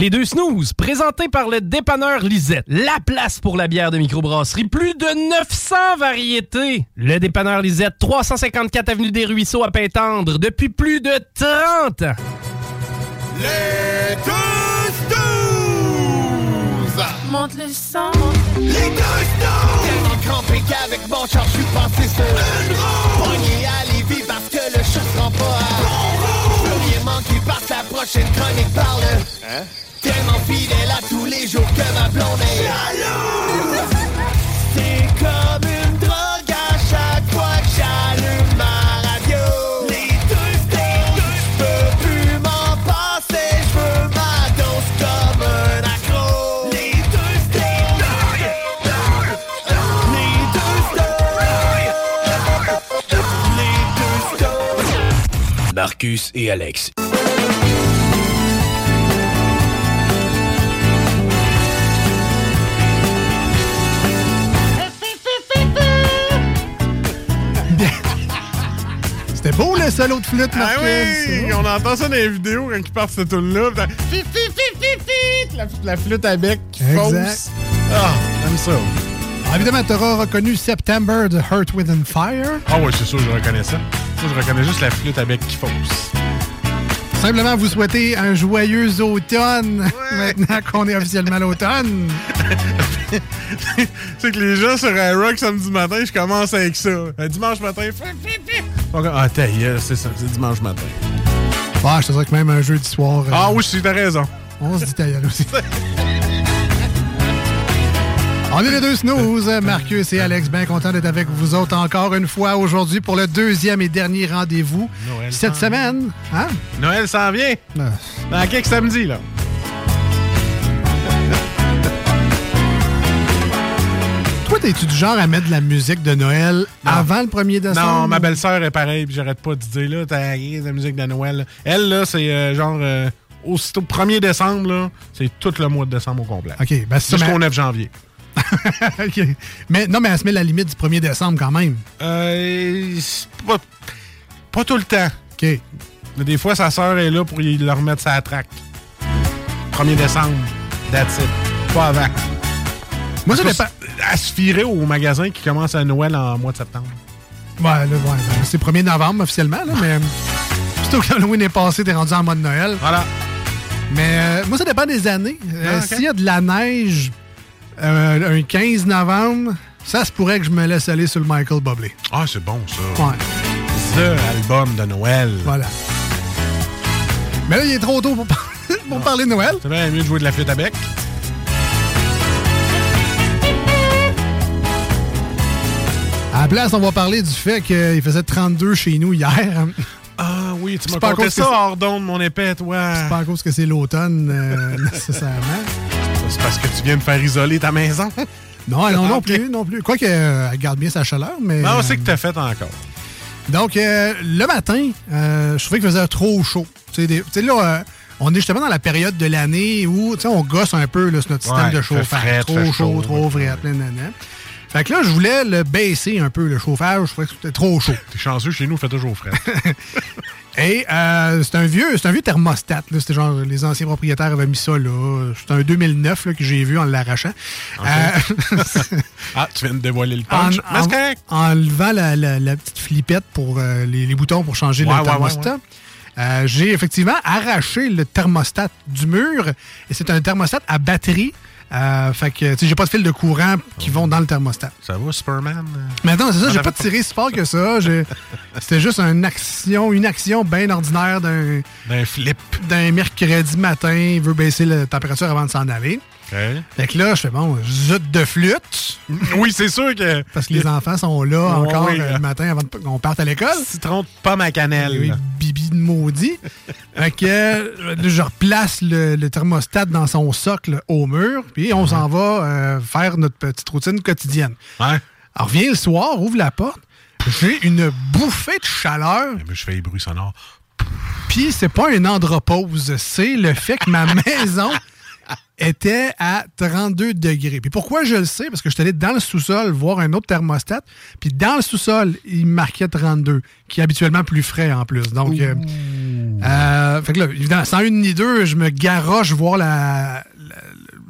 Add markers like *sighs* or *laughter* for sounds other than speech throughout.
Les deux snooze, présentés par le dépanneur Lisette. La place pour la bière de microbrasserie. Plus de 900 variétés. Le dépanneur Lisette, 354 Avenue des Ruisseaux à Pintendre, depuis plus de 30 ans. Les deux snooze! Monte le sang. Les deux snooze! Tellement crampé qu'avec mon char, je suis passé sur une roue. Pogné à Lévis parce que le chat se rend pas à bon roue. Plus rien manqué parce que la prochaine chronique parle. Hein? Tellement fidèle à tous les jours que ma blonde est jalouse. C'est comme une drogue à chaque fois que j'allume ma radio. Les deux je peux plus m'en passer, je ma dose comme un accro. Les deux les deux les deux. Marcus et Alex. C'était beau le solo de flûte, Ah Marcus. oui, on entend ça dans les vidéos quand ils partent cette tune-là. La, la flûte à bec qui fausse. Ah, j'aime ça. Ah, évidemment, tu auras reconnu September de Heart Within Fire. Ah ouais, c'est sûr, je reconnais ça. Je reconnais juste la flûte à bec qui fausse. Simplement vous souhaiter un joyeux automne, *laughs* maintenant qu'on est officiellement à l'automne. *laughs* c'est que les gens sur iRock samedi matin, je commence avec ça. Un dimanche matin, Ah, ta gueule, c'est ça, c'est dimanche matin. Ah, je te dirais que même un jeudi soir. euh, Ah oui, si, t'as raison. On se dit ta gueule aussi. *laughs* On est les deux snooze, Marcus et Alex, bien content d'être avec vous autres encore une fois aujourd'hui pour le deuxième et dernier rendez-vous Noël cette semaine. Hein? Noël s'en vient. Ah. Dans quelques samedis, là. Toi, t'es-tu du genre à mettre de la musique de Noël avant le 1er décembre? Non, ma belle-sœur est pareille, puis j'arrête pas de dire, là, t'as la musique de Noël. là. Elle, là, c'est euh, genre, euh, aussitôt 1er décembre, là, c'est tout le mois de décembre au complet. OK, ben Jusqu'au mais- 9 janvier. *laughs* Mais non, mais elle se met la limite du 1er décembre quand même. Euh, pas, pas tout le temps. OK. Mais des fois, sa sœur est là pour y- le remettre sa traque. 1er décembre, that's it. Pas avant. Moi, ça dépend. Elle se fierait au magasin qui commence à Noël en mois de septembre. Ouais, là, ouais, ben, c'est 1er novembre officiellement, là, mais *laughs* plutôt que Halloween est passé, t'es rendu en mode Noël. Voilà. Mais euh, moi, ça dépend des années. Euh, Ah. S'il y a de la neige euh, un 15 novembre, ça se pourrait que je me laisse aller sur le Michael Bublé. Ah, c'est bon, ça. Ouais, The album de Noël. voilà. Mais là, il est trop tôt pour, par- *laughs* pour parler de Noël. C'est bien mieux de jouer de la flûte à bec. À la place, on va parler du fait qu'il faisait 32 chez nous hier. Ah oui, tu m'as conté ça hors d'onde, mon épée, toi. C'est pas à cause que c'est l'automne, euh, *laughs* nécessairement. C'est parce que tu viens de faire isoler ta maison. *laughs* Non, non, non *laughs* plus, non plus. Quoique, euh, elle garde bien sa chaleur, mais... Non, euh, c'est que t'as fait encore. Donc, euh, le matin, euh, je trouvais qu'il faisait trop chaud. Tu sais, là, euh, on est justement dans la période de l'année où, tu sais, on gosse un peu là, sur notre système Ouais, de chauffage. trop chaud, chaud, trop ouais. frais, plein de. Fait que là, je voulais le baisser un peu, le chauffage. Je trouvais que c'était trop chaud. T'es chanceux, chez nous, il fait toujours frais. *laughs* Et euh, c'est un vieux c'est un vieux thermostat. C'était genre, les anciens propriétaires avaient mis ça là. C'est un 2009 là, que j'ai vu en l'arrachant. Euh, *laughs* Ah, tu viens de dévoiler le punch. En- levant la, la- la petite flippette pour euh, les, les boutons pour changer Ouais, le ouais, thermostat. ouais, j'ai effectivement arraché le thermostat du mur et c'est un thermostat à batterie. Euh, fait que, tu j'ai pas de fil de courant qui vont dans le thermostat. Ça va, Superman? Mais attends, c'est ça, j'ai pas tiré si fort que ça. *laughs* C'était juste une action, une action bien ordinaire d'un D'un flip. d'un mercredi matin. Il veut baisser la température avant de s'en aller. Fait que là, je fais bon, zut de flûte. *laughs* Oui, c'est sûr que. Parce que les enfants sont là encore oui, euh, le matin avant qu'on parte à l'école. Citron de pomme à cannelle. Oui, bibi de maudit. fait que euh, je replace le, le thermostat dans son socle au mur, puis on s'en va euh, faire notre petite routine quotidienne. Ouais. Alors, viens le soir, ouvre la porte, j'ai une bouffée de chaleur, Eh ben, je fais les bruits sonores. puis c'est pas une andropause, c'est le fait que ma *laughs* maison était à 32 degrés. Puis pourquoi je le sais? Parce que je suis allé dans le sous-sol voir un autre thermostat, puis dans le sous-sol, il marquait 32, qui est habituellement plus frais en plus. Donc, euh, euh, fait que là, évidemment, sans une ni deux, je me garoche voir la, la-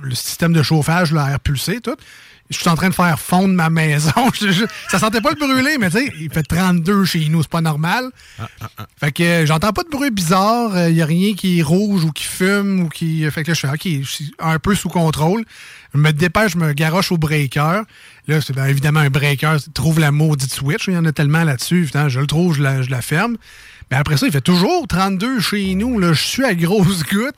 le système de chauffage, l'air pulsé, tout. Je suis en train de faire fondre ma maison. *laughs* Ça sentait pas le brûler, mais tu sais, il fait 32 chez nous, c'est pas normal. Fait que euh, j'entends pas de bruit bizarre, il y a rien qui est rouge ou qui fume ou qui. Fait que là, je fais OK, je suis un peu sous contrôle. Je me dépêche, je me garoche au breaker. Là, c'est bien évidemment un breaker, trouve la maudite switch, il y en a tellement là-dessus. Je le trouve, je la, je la ferme. Mais après ça, il fait toujours 32 chez nous. Là, je suis à grosse goutte.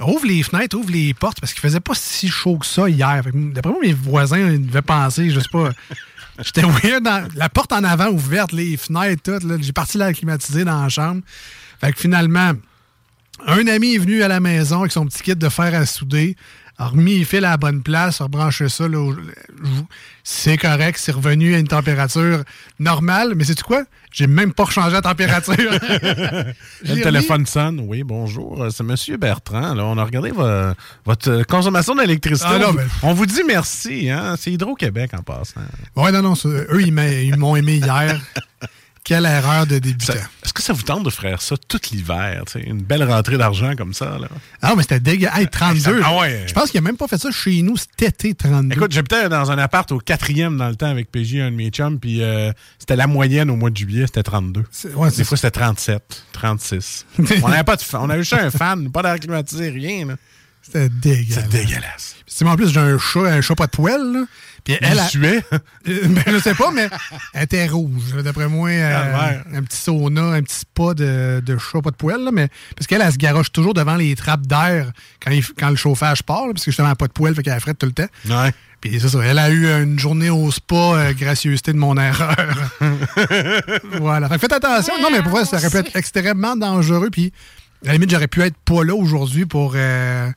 Ouvre les fenêtres, ouvre les portes, parce qu'il faisait pas si chaud que ça hier. D'après moi, mes voisins devaient penser, je sais pas. *laughs* J'étais weird dans la porte en avant ouverte, les fenêtres, tout. J'ai parti la climatiser dans la chambre. Fait que finalement, un ami est venu à la maison avec son petit kit de fer à souder, a remis les fils à la bonne place, a rebranché ça. C'est correct, c'est revenu à une température normale, mais c'est quoi? J'ai même pas rechangé la température. *laughs* Le téléphone sonne. Oui, bonjour. euh, C'est Monsieur Bertrand. Là, on a regardé vo- votre euh, consommation d'électricité. Ah, on, mais- on vous dit merci. Hein? C'est Hydro-Québec en passant. Ouais, non, non, eux, ils m'ont aimé hier. *laughs* Quelle erreur de débutant. Est-ce que ça vous tente de faire ça tout l'hiver? Une belle rentrée d'argent comme ça? Là? Ah, mais c'était dégueu. Hey, 32. Ah ouais. Je pense qu'il a même pas fait ça chez nous cet été, 32. Écoute, j'habitais dans un appart au quatrième dans le temps avec PJ, un de mes chums, puis euh, c'était la moyenne au mois de juillet, c'était 32. C'est- ouais, Des fois, c'était 37, 36. *laughs* on n'avait pas de fan. On avait juste un fan, pas d'air climatisé, rien. là. C'était dégueulasse. C'est dégueulasse. Puis, en plus, j'ai un chat, un chat pas de poêle. Là. Puis elle, a- suait. Euh, ben, je sais pas, mais elle était rouge. D'après moi, euh, Calvaire. un petit sauna, un petit spa de, de chat pas de poêle. Là, mais, parce qu'elle, elle se garoche toujours devant les trappes d'air quand, il- quand le chauffage part, là, parce que justement, elle a pas de poêle, fait qu'elle frette tout le temps. Ouais. Puis c'est ça, elle a eu une journée au spa, euh, gracieuseté de mon erreur. *laughs* voilà. Fait que faites attention. Non, mais pour vrai, ça aurait pu être extrêmement dangereux. Puis, à la limite, j'aurais pu être pas là aujourd'hui pour euh,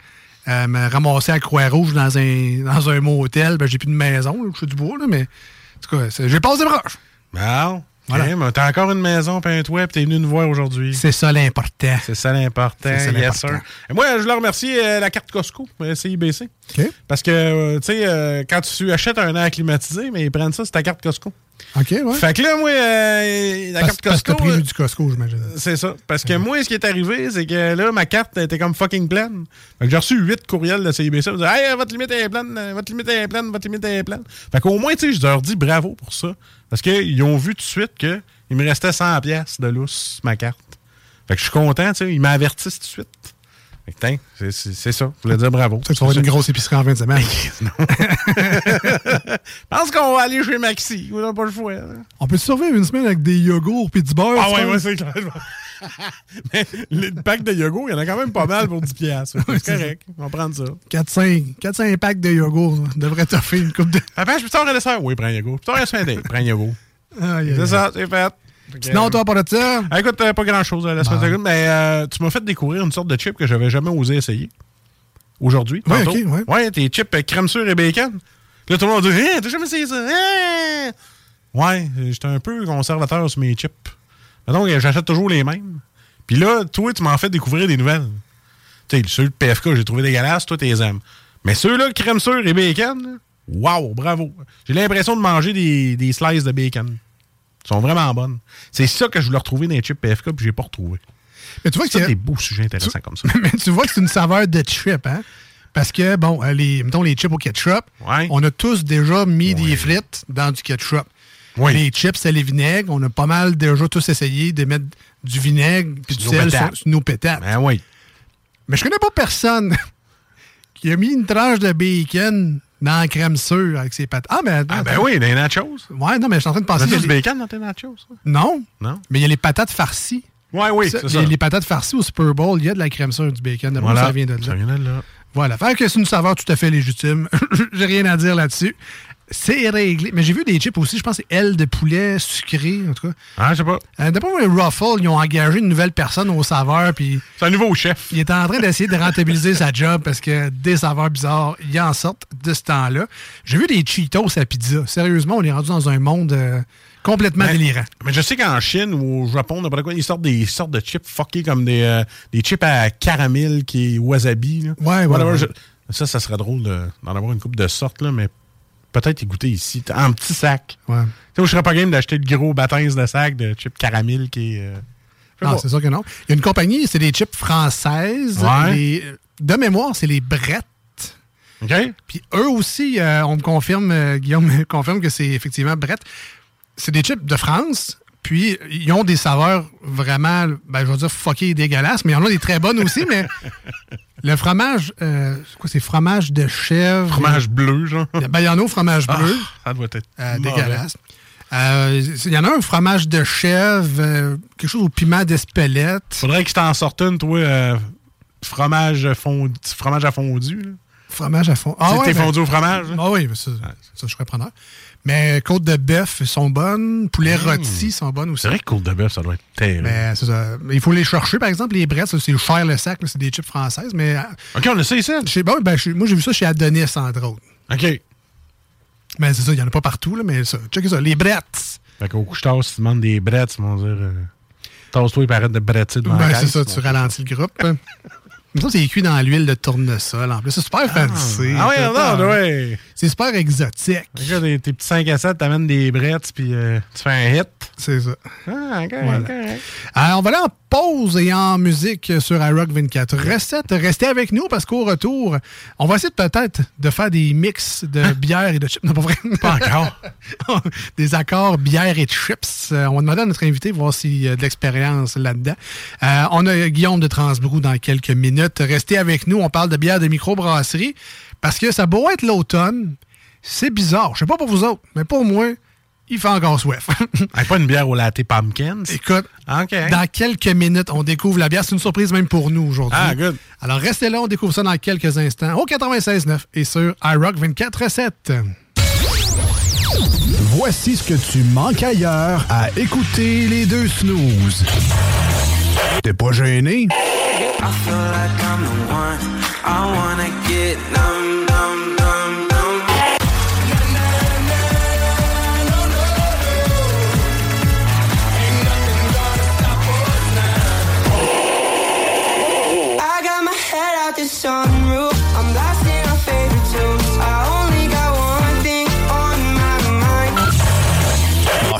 euh, me ramasser à Croix-Rouge dans un, dans un motel. Ben, j'ai plus de maison, je suis du bois, là, mais en tout cas, j'ai passé proche. Bon. Voilà. Voilà. T'as encore une maison, toit, puis t'es venu nous voir aujourd'hui. C'est ça l'important. C'est ça l'important. C'est ça yes, moi, je voulais remercier euh, la carte Costco, euh, CIBC. OK. Parce que, euh, tu sais, euh, quand tu achètes un air climatisé, mais ils prennent ça, c'est ta carte Costco. OK, ouais. Fait que là, moi, euh, la Parce, carte parce que Costco. pris euh, du Costco, j'imagine. C'est ça. Parce que moi, ce qui est arrivé, c'est que là, ma carte était comme fucking pleine. Fait que j'ai reçu 8 courriels de CIBC. Ils disaient, Hey, votre limite est pleine, euh, votre limite est pleine, votre limite est pleine. Fait qu'au moins, tu sais, je leur dis bravo pour ça. Parce qu'ils ont vu tout de suite qu'il me restait 100 pièces de lousse, ma carte. Fait que je suis content, tu sais. Ils m'avertissent tout de suite. C'est- ça. Je voulais dire bravo. Tu vas avoir une grosse épicerie en fin de semaine. *laughs* Je pense qu'on va aller chez Maxi. On n'a pas le choix. là. On peut survivre une semaine avec des yogourts puis du beurre? Ah ouais, ouais, c'est clair. *laughs* Mais le pack de yogourt, il y en a quand même pas mal pour 10 piastres. C'est correct. On va prendre ça. 4-5 4-5 packs de yogourt devrait t'offrir une coupe de. Papa, je peux t'en un? Oui, prends un yogourt. Je peux t'en un. Prends un yogourt. C'est ça, c'est fait. Sinon, toi, pas de ça? ah, écoute, euh, pas grand-chose la semaine dernière, mais euh, tu m'as fait découvrir une sorte de chip que j'avais jamais osé essayer. Aujourd'hui. Ouais, tantôt. ok, ouais. Ouais, tes chips euh, crème sûre et bacon. Là, tout le monde dit Hein, t'as jamais essayé ça? Hein? Ouais, j'étais un peu conservateur sur mes chips. Donc, j'achète toujours les mêmes. Puis là, toi, tu m'en fais découvrir des nouvelles. Tu sais, ceux de PFK, j'ai trouvé dégueulasses, toi, tu les aimes. Mais ceux-là, crème sûre et bacon, wow, bravo. J'ai l'impression de manger des, des slices de bacon. Ils sont vraiment bonnes. C'est ça que je voulais retrouver dans les chips PFK, puis j'ai pas retrouvé. Mais tu vois que C'est des beaux sujets intéressants comme ça. *laughs* Mais tu vois que c'est une saveur de chip, hein? Parce que, bon, euh, les, mettons les chips au ketchup, Ouais. on a tous déjà mis des frites dans du ketchup. Oui. Les chips, c'est les vinaigres. On a pas mal déjà tous essayé de mettre du vinaigre puis du sel sur, sur nos pétates. Ben oui. Mais je connais pas personne *laughs* qui a mis une tranche de bacon dans la crème sûre avec ses pâtes. Ah, mais attends, Ah ben oui, des nachos. Ouais, non, mais je suis en train de penser. T'as il y a du les- bacon dans tes nachos? ça? Non, Non? mais il y a les patates farcies. Ouais, oui, c'est ça. les, les patates farcies au Super Bowl, il y a de la crème sûre du bacon. Voilà. Ça vient de là. Ça vient de là. Voilà. Fait que c'est une saveur tout à fait légitime. *laughs* J'ai rien à dire là-dessus. C'est réglé. Mais j'ai vu des chips aussi, je pense que c'est ailes de poulet sucré, en tout cas. Ah, je sais pas. Euh, D'après moi, Ruffle, ils ont engagé une nouvelle personne aux saveurs, puis C'est un nouveau chef. il est en train d'essayer de rentabiliser sa job parce que des saveurs bizarres, il en sortent de ce temps-là. J'ai vu des Cheetos à pizza. Sérieusement, on est rendu dans un monde euh, complètement Mais- délirant. Mais je sais qu'en Chine ou au Japon, n'importe quoi, ils sortent des sortes de chips fuckés comme des, euh, des chips à caramel qui est wasabi. Là. Ouais, ouais, Ça, ça serait drôle de- d'en avoir une coupe de sortes, là, mais peut-être y goûter ici, en petit sac. Ouais. Tu sais, je serais pas game d'acheter le gros bâton de sac de chips caramel qui est. euh, Non, pas. c'est sûr que non. Il y a une compagnie, c'est des chips françaises. Ouais. Les- de mémoire, c'est les Brett. OK? Puis eux aussi, euh, on me confirme, euh, Guillaume me confirme que c'est effectivement Brett. C'est des chips de France. Puis ils ont des saveurs vraiment, ben, je vais dire fucké et dégueulasses, mais il y en a des très bonnes aussi. mais *laughs* le fromage, euh, c'est quoi, c'est fromage de chèvre? Fromage bleu, genre. Ben, il y en a au fromage Ah, bleu. ça doit être. Euh, dégueulasse. Euh, Il y en a un fromage de chèvre, euh, quelque chose au piment d'Espelette. Faudrait que je t'en sorte une, toi, euh, fromage, fondu, fromage à fondu. là. Fromage à fond. Ah, ouais, t'es ben- fondu au fromage. là? Ah oui, mais ça, ça, je serais preneur. Mais côte de bœuf sont bonnes. Poulet rôti sont bonnes aussi. C'est vrai que côte de bœuf, ça doit être terrible. Mais c'est ça. Mais il faut les chercher, par exemple, les brettes, c'est cher le sac, c'est des chips françaises. Mais euh, OK, on a ça ici. chez, ben, ben, moi, j'ai vu ça chez Adonis, entre autres. OK. Mais c'est ça, il n'y en a pas partout, là, mais ça. Check ça. Les brettes. Fait qu'au couche-tard, si tu demandes des brettes, ils vont dire euh, Tasse-toi et arrête de bretter devant Ben, c'est ça, tu ralentis le groupe. Mais ça, c'est cuit dans l'huile de tournesol. En plus, c'est super fancy. Ah C'est- non, ouais. C'est super exotique. Regarde, tes, tes petits 5 à 7, t'amènes des brettes, puis euh, tu fais un hit. C'est ça. Ah, Voilà. Alors, on va aller en pause et en musique sur iRock 24 recettes. Restez avec nous parce qu'au retour, on va essayer peut-être de faire des mix de bière et de chips. Non, pas vrai. Pas encore. *laughs* des accords bière et chips. Euh, on va demander à notre invité voir s'il y a de l'expérience là-dedans. Euh, on a Guillaume de Transbrou dans quelques minutes. Restez avec nous. On parle de bière de microbrasserie parce que ça doit être l'automne. C'est bizarre. Je sais pas pour vous autres, mais pour moi, il fait encore soif. *laughs* Hey, pas une bière au latte pumpkin. Écoute, OK. dans quelques minutes, on découvre la bière. C'est une surprise même pour nous aujourd'hui. Ah, good. Alors restez là, on découvre ça dans quelques instants au 96.9 et sur iRock 24.7. Voici ce que tu manques ailleurs à écouter les deux snooze. T'es pas gêné? I feel like I'm the one. I wanna get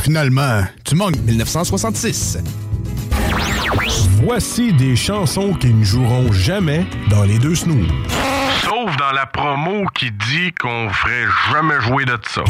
finalement, tu manques 1966. Voici des chansons qui ne joueront jamais dans les deux snooze. Sauf dans la promo qui dit qu'on ferait jamais jouer de ça.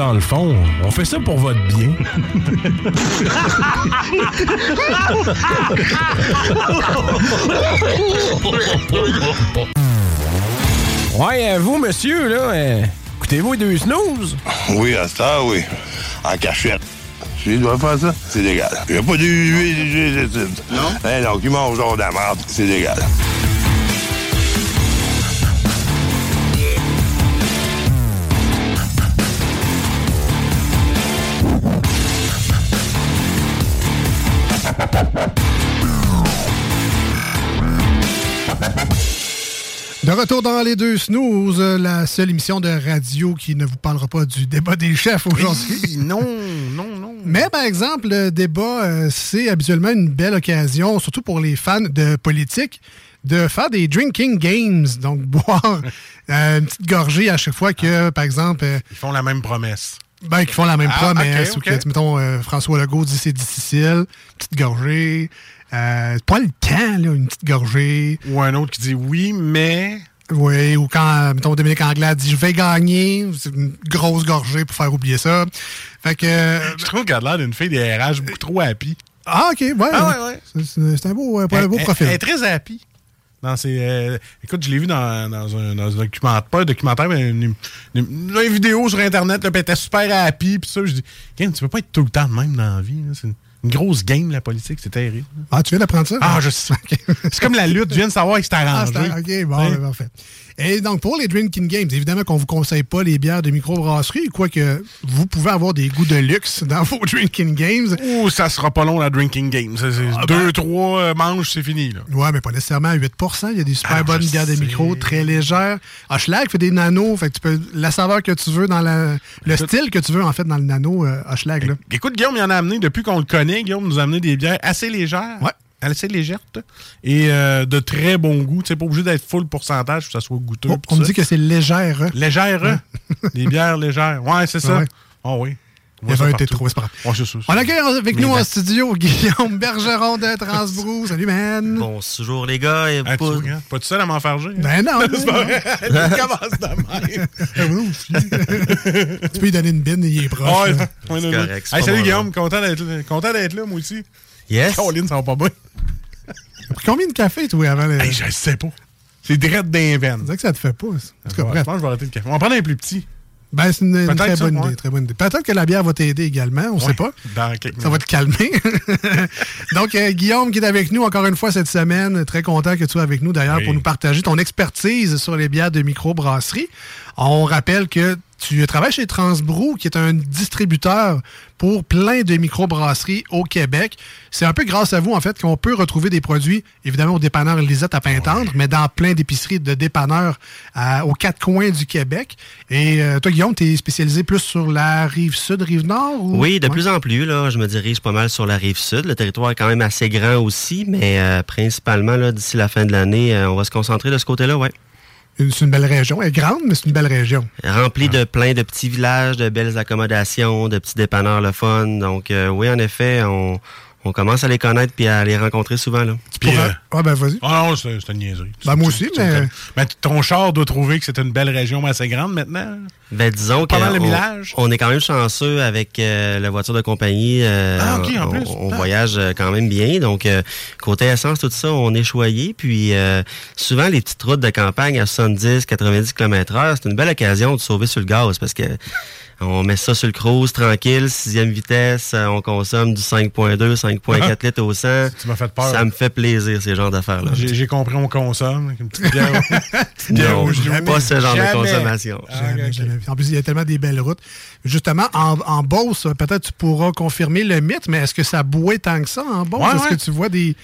Dans le fond, on fait ça pour votre bien. Ouais, euh, vous, monsieur, là, euh, écoutez-vous les deux snooze? Oui, à ça, oui. En cachette. Je dois faire ça, c'est légal. Il n'y a pas de Non? Eh non, qui mange genre de la merde, c'est légal. De retour dans les deux snooze, euh, la seule émission de radio qui ne vous parlera pas du débat des chefs aujourd'hui. *laughs* non, non, non. Mais par exemple, le débat, euh, c'est habituellement une belle occasion, surtout pour les fans de politique, de faire des drinking games, donc *laughs* boire euh, une petite gorgée à chaque fois que, par exemple, Ils font la même promesse. ben, qu'ils font la même Ah, promesse, ou que, mettons, euh, François Legault dit c'est difficile, petite gorgée. Euh, pas le temps, là, une petite gorgée. Ou un autre qui dit oui, mais. Oui, ou quand, mettons, Dominique Anglade dit je vais gagner, c'est une grosse gorgée pour faire oublier ça. Fait que. euh, Je trouve qu'elle a l'air d'une fille des RH beaucoup trop happy. Ah, ok, ouais. Ah, ouais, ouais. C'est- un beau, euh, un beau Elle- profil. Elle est très happy. Dans ses, euh, écoute, je l'ai vu dans, dans un, dans un documentaire, pas un documentaire, mais une, une- une vidéo sur Internet, là, elle était super happy, puis ça, je dis, tu peux pas être tout le temps de même dans la vie. là. Une, grosse game, la politique, c'est terrible. Ah, tu viens d'apprendre ça? Ah, je sais. *laughs* C'est comme la lutte, tu viens de savoir que c'est Ah, arrangé. OK, bon, T'sais. ben, parfait. Et donc, pour les Drinking Games, évidemment qu'on vous conseille pas les bières de microbrasserie, quoique vous pouvez avoir des goûts de luxe dans *laughs* vos Drinking Games. Ouh, ça sera pas long, la drinking game. Ah, deux, ben. trois euh, manches, c'est fini, là. Ouais, mais pas nécessairement à 8 Il y a des super Ah, bonnes bières de micro, très légères. Hochelag fait des nanos, fait que tu peux la saveur que tu veux dans la, le style que tu veux en fait dans le nano euh, Hochelag. Écoute, Guillaume, il en a amené, depuis qu'on le connaît, Guillaume nous a amené des bières assez légères. Ouais. Assez légères. Et euh, de très bon goût. Tu sais, pas obligé d'être full pourcentage pour que ça soit goûteux. Oh, on me dit que c'est légère. Légères, hein? Des bières légères. Ouais, c'est ça. Ouais. Oh oui. On Il y avait trop, c'est pas grave. Ouais, On accueille avec Les nous en studio *laughs* Guillaume Bergeron de Transbrou. Salut, man. Bonjour les gars. Et tu pas- tout seul à m'enfarger. Ben non. *laughs* C'est pas vrai. Commence de même. *laughs* Ah tu peux lui donner une bine, il est proche. Ouais, correct, Hey, salut Guillaume, content d'être là. Content d'être là, moi aussi. Yes. Caroline, ça va pas bien. T'as pris combien de café, toi, avant le. Hey, je sais pas. C'est direct d'un veine. C'est vrai que ça te fait pas. ça. En tout cas, Je pense que je vais arrêter le café. On va prendre un plus petit. Ben, c'est une, très ça, bonne idée, très bonne idée. Peut-être que la bière va t'aider également, on Ouais, sait pas. Dans Ça va te calmer. *laughs* Donc, euh, Guillaume qui est avec nous encore une fois cette semaine. Très content que tu sois avec nous d'ailleurs Oui. pour nous partager ton expertise sur les bières de microbrasserie. On rappelle que tu travailles chez Transbrou, qui est un distributeur pour plein de microbrasseries au Québec. C'est un peu grâce à vous, en fait, qu'on peut retrouver des produits, évidemment, au dépanneur Lisette à Pintendre, mais dans plein d'épiceries de dépanneurs à- aux quatre coins du Québec. Et euh, toi, Guillaume, tu es spécialisé plus sur la rive sud, rive nord? Ou... Oui, de Ouais. plus en plus, là, je me dirige pas mal sur la rive sud. Le territoire est quand même assez grand aussi, mais euh, principalement, là, d'ici la fin de l'année, euh, on va se concentrer de ce côté-là, ouais. C'est une belle région. Elle est grande, mais c'est une belle région. Rempli de plein de petits villages, de belles accommodations, de petits dépanneurs le fun. Donc, euh, oui, en effet, on, on commence à les connaître puis à les rencontrer souvent, là. Puis, euh, Ah, ben, vas-y. Ah non, c'est c'est une niaiserie. Ben, moi aussi, mais-. Mais ton char doit trouver que c'est une belle région assez grande maintenant. Ben, disons que le on- village. on, est quand même chanceux avec euh, la voiture de compagnie. euh, Ah, ok, en on, plus. on Ah. voyage euh, quand même bien. Donc, euh, côté essence, tout ça, on est choyé. Puis, euh, souvent, les petites routes de campagne à 70, 90 km heure, c'est une belle occasion de sauver sur le gaz parce que on met ça sur le cruise, tranquille, sixième vitesse, euh, on consomme du 5.2, 5.4 litres au 100. Ah. Tu m'as fait peur. Ça me fait plaisir, ces genres d'affaires-là. J'ai compris, on consomme. avec Une petite bière. *laughs* petite bière Non, pas ce genre de consommation. Ah, Jamais. En plus, il y a tellement des belles routes. Justement, en, en Beauce, peut-être tu pourras confirmer le mythe, mais est-ce que ça bouait tant que ça en Beauce? Ouais, est-ce ouais. que tu vois des,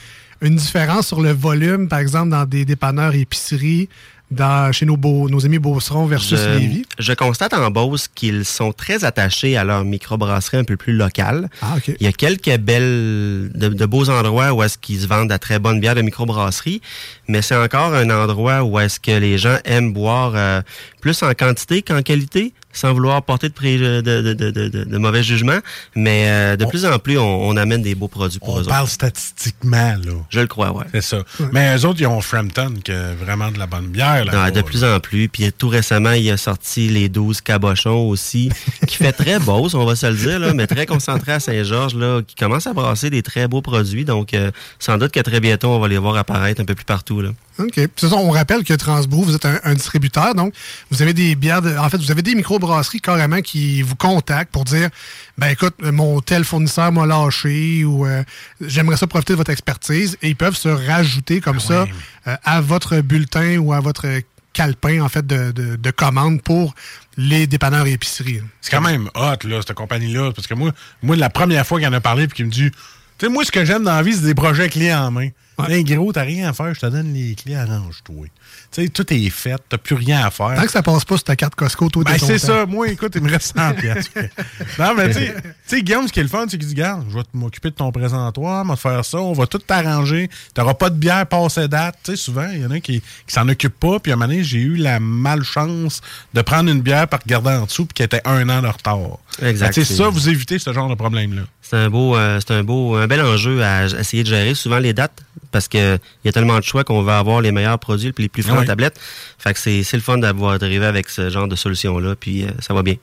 une différence sur le volume, par exemple, dans des dépanneurs épiceries, dans, chez nos, beaux, nos amis Beaucerons versus je, Lévis? je constate en Beauce qu'ils sont très attachés à leur microbrasserie un peu plus locale. Ah, OK. Il y a quelques belles, de, de beaux endroits où est-ce qu'ils se vendent à très bonne bière de microbrasserie, mais c'est encore un endroit où est-ce que les gens aiment boire euh, plus en quantité qu'en qualité, sans vouloir porter de, pré- de, de, de, de- de- mauvais jugement. Mais euh, de plus en plus, on, on amène des beaux produits pour On eux parle autres. statistiquement, là. Je le crois, ouais. C'est ça. Mais eux autres, ils ont Frampton, qui a vraiment de la bonne bière. Là, Ah, de plus en plus. Puis tout récemment, il a sorti les 12 cabochons aussi, qui fait très beau, on va se le dire, là, mais très concentré à Saint-Georges, là, qui commence à brasser des très beaux produits. Donc, euh, sans doute que très bientôt, on va les voir apparaître un peu plus partout. Là. OK. Puis, ça, on rappelle que Transbrou, vous êtes un, un distributeur, donc vous avez des bières, de- en fait, vous avez des microbrasseries carrément qui vous contactent pour dire ben écoute, mon tel fournisseur m'a lâché ou euh, j'aimerais ça profiter de votre expertise et ils peuvent se rajouter comme ça euh, à votre bulletin ou à votre calepin en fait de, de, de commande pour les dépanneurs et épiceries. C'est quand même hot, là, cette compagnie-là. Parce que moi, moi, la première fois qu'il en a parlé, puis qu'il me dit, tu sais, moi, ce que j'aime dans la vie, c'est des projets clés en main. Hey, gros, t'as rien à faire, je te donne les clés, arrange-toi. Tu sais, tout est fait, t'as plus rien à faire. Tant que ça passe pas sur ta carte Costco, toi, Ben, c'est ça. Moi, écoute, il me reste 100 piastres. *laughs* non, mais tu sais- tu sais, Guillaume, ce qui est le fun, c'est qu'il dit, garde, je vais m'occuper de ton présentoir, on va te faire ça, on va tout t'arranger. T'auras pas de bière passée date. Tu sais, souvent, il y en a qui, qui s'en occupent pas. Puis à un moment donné, j'ai eu la malchance de prendre une bière par regarder en dessous, puis qui était un an de retard. Exact. Tu sais, ça, vous évitez ce genre de problème-là. C'est un beau, euh, c'est un beau, un bel enjeu à essayer de gérer souvent les dates parce que il y a tellement de choix qu'on va avoir les meilleurs produits puis les plus en oui. tablette. Fait que c'est, c'est le fun d'avoir d'arriver avec ce genre de solution là puis euh, ça va bien.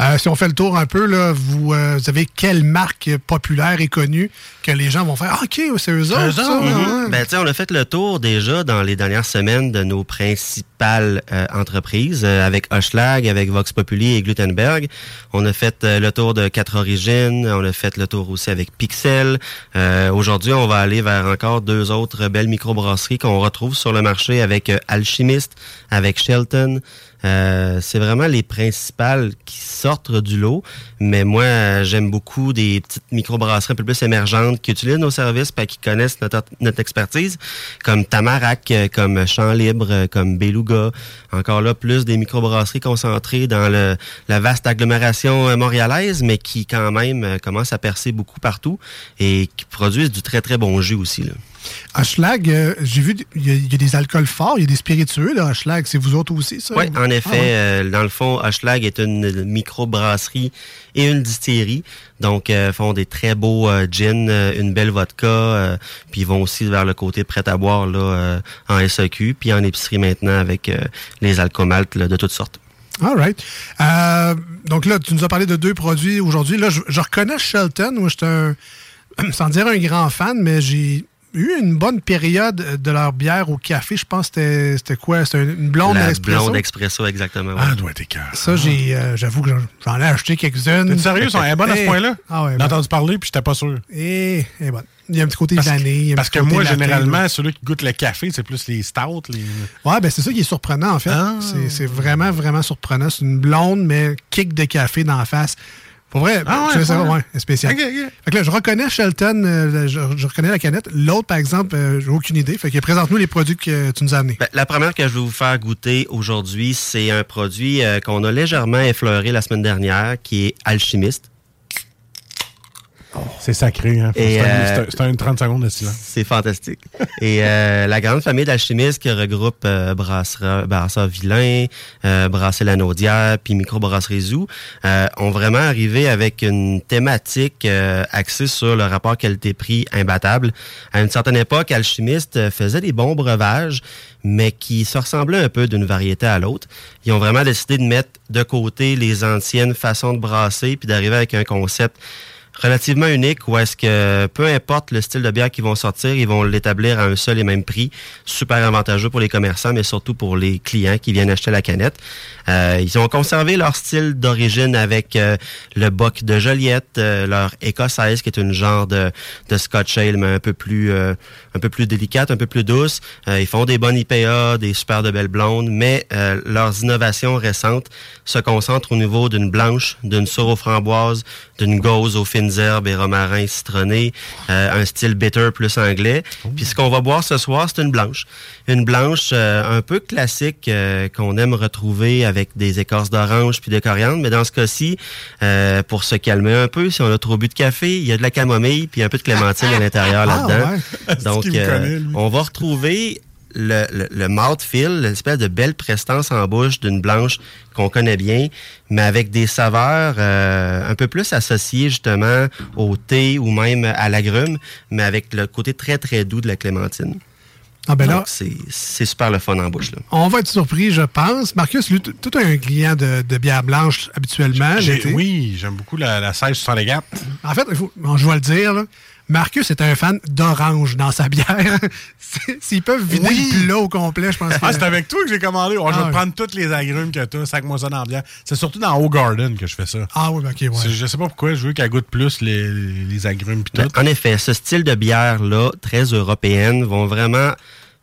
Euh, si on fait le tour un peu, là, vous, euh, vous avez quelle marque populaire et connue? Que les gens vont faire Ah, OK, c'est eux autres. ça, Mhm. ouais. Ben, on a fait le tour déjà dans les dernières semaines de nos principales euh, entreprises euh, avec Hochlag, avec Vox Populi et Glutenberg. On a fait euh, le tour de Quatre Origines, on a fait le tour aussi avec Pixel. Euh, Aujourd'hui, on va aller vers encore deux autres belles microbrasseries qu'on retrouve sur le marché avec euh, Alchimiste, avec Shelton. Euh, c'est vraiment les principales qui sortent du lot. Mais moi, j'aime beaucoup des petites microbrasseries un peu plus émergentes qui utilisent nos services et qui connaissent notre, expertise, comme Tamarac, euh, comme Champ Libre, euh, comme Beluga. Encore là, plus des microbrasseries concentrées dans la vaste agglomération euh, montréalaise, mais qui quand même commencent à percer beaucoup partout et qui produisent du très très bon jus aussi. Là. Hochelag, euh, j'ai vu, il y, a- il y a des alcools forts, il y a des spiritueux Hochelag. C'est vous autres aussi, ça? Oui, en effet, Ah ouais. euh, dans le fond, Hochelag est une microbrasserie et une distillerie. Donc, euh, font des très beaux euh, gins, une belle vodka, puis ils vont aussi vers le côté prêt à boire là, en SAQ, puis en épicerie maintenant avec les alcoomaltes là, de toutes sortes. All right. Euh, donc là, tu nous as parlé de deux produits aujourd'hui. Là, je, je reconnais Shelton. Moi, j'étais un, *clears throat* sans dire un grand fan, mais j'ai eu une bonne période de leur bière au café. Je pense que c'était- c'était quoi? C'était une blonde La espresso? blonde expresso, exactement. Ah, ouais. doit être écœurant. Ça, j'ai, euh, j'avoue que j'en- ai acheté quelques-unes. T'es sérieux? Ils sont bonnes à ce Eh, point-là? Ah ouais. J'ai entendu parler, puis j'étais pas sûr. eh, eh, bon. Il y a un petit côté Parce vanille. Parce que moi, généralement, ceux-là qui goûtent le café, c'est plus les stouts. Les... Ouais, ben c'est ça qui est surprenant, en fait. Ah. C'est- C'est vraiment, vraiment surprenant. C'est une blonde, mais kick de café d'en face. Pour vrai, Ah ouais, ça, c'est spécial. Fait que là, je reconnais Shelton, euh, je, je reconnais la canette. L'autre, par exemple, euh, j'ai aucune idée. Fait que présente-nous les produits que tu nous as amenés. Ben, la première que je vais vous faire goûter aujourd'hui, c'est un produit euh, qu'on a légèrement effleuré la semaine dernière, qui est Alchimiste. C'est sacré, hein? C'est un- euh, un- c'est un 30 secondes de silence. C'est fantastique. Et euh, *laughs* la grande famille d'alchimistes qui regroupe euh, Brasseur Vilain, euh, Brasser la Naudière, puis Microbrasserie Zoo, euh, ont vraiment arrivé avec une thématique euh, axée sur le rapport qualité-prix imbattable. À une certaine époque, Alchimiste faisait des bons breuvages, mais qui se ressemblaient un peu d'une variété à l'autre. Ils ont vraiment décidé de mettre de côté les anciennes façons de brasser, puis d'arriver avec un concept relativement unique où est-ce que peu importe le style de bière qu'ils vont sortir, ils vont l'établir à un seul et même prix. Super avantageux pour les commerçants, mais surtout pour les clients qui viennent acheter la canette. Euh, ils ont conservé leur style d'origine avec euh, le boc de Joliette, euh, leur écossaise qui est une genre de, de Scotch Ale, mais un peu plus euh, un peu plus délicate, un peu plus douce. Euh, ils font des bonnes IPA, des super de belles blondes, mais euh, leurs innovations récentes se concentrent au niveau d'une blanche, d'une sour aux framboises, d'une gauze aux fines herbes et romarin citronné, euh, un style bitter plus anglais. Puis ce qu'on va boire ce soir, c'est une blanche. Une blanche euh, un peu classique euh, qu'on aime retrouver avec des écorces d'orange puis de coriandre, mais dans ce cas-ci, pour se calmer un peu, si on a trop bu de café, il y a de la camomille puis un peu de clémentine à l'intérieur Ah, là-dedans. ouais. *laughs* Donc, euh, connaît, on va retrouver le, le, le mouthfeel, l'espèce de belle prestance en bouche d'une blanche qu'on connaît bien, mais avec des saveurs euh, un peu plus associées justement au thé ou même à l'agrume, mais avec le côté très très doux de la clémentine. Ah ben là, Donc, c'est c'est super le fun en bouche. Là. on va être surpris, je pense. Marcus, lui, tout un client de, de bière blanche habituellement. Oui, j'aime beaucoup la, la 1664. En fait, il faut, bon, je vais le dire, là, Marcus est un fan d'orange dans sa bière. *laughs* S'ils peuvent vider Oui. le plat au complet, je pense que... Ah, c'est avec toi que j'ai commandé. Oh, je vais Ah, prendre toutes les agrumes que t'as, sac-moi ça dans la bière. C'est surtout dans Haut Garden que je fais ça. Ah oui, ok, ouais. Je sais pas pourquoi, je veux qu'elle goûte plus les, les agrumes pis tout. Ben, En effet, ce style de bière-là, très européenne, vont vraiment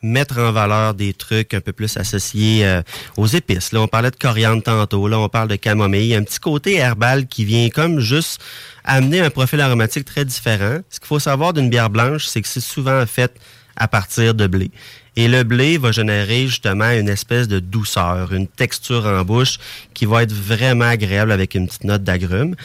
mettre en valeur des trucs un peu plus associés euh, aux épices. Là, on parlait de coriandre tantôt, là, on parle de camomille. Un petit côté herbal qui vient comme juste amener un profil aromatique très différent. Ce qu'il faut savoir d'une bière blanche, c'est que c'est souvent fait à partir de blé. Et le blé va générer justement une espèce de douceur, une texture en bouche qui va être vraiment agréable avec une petite note d'agrumes.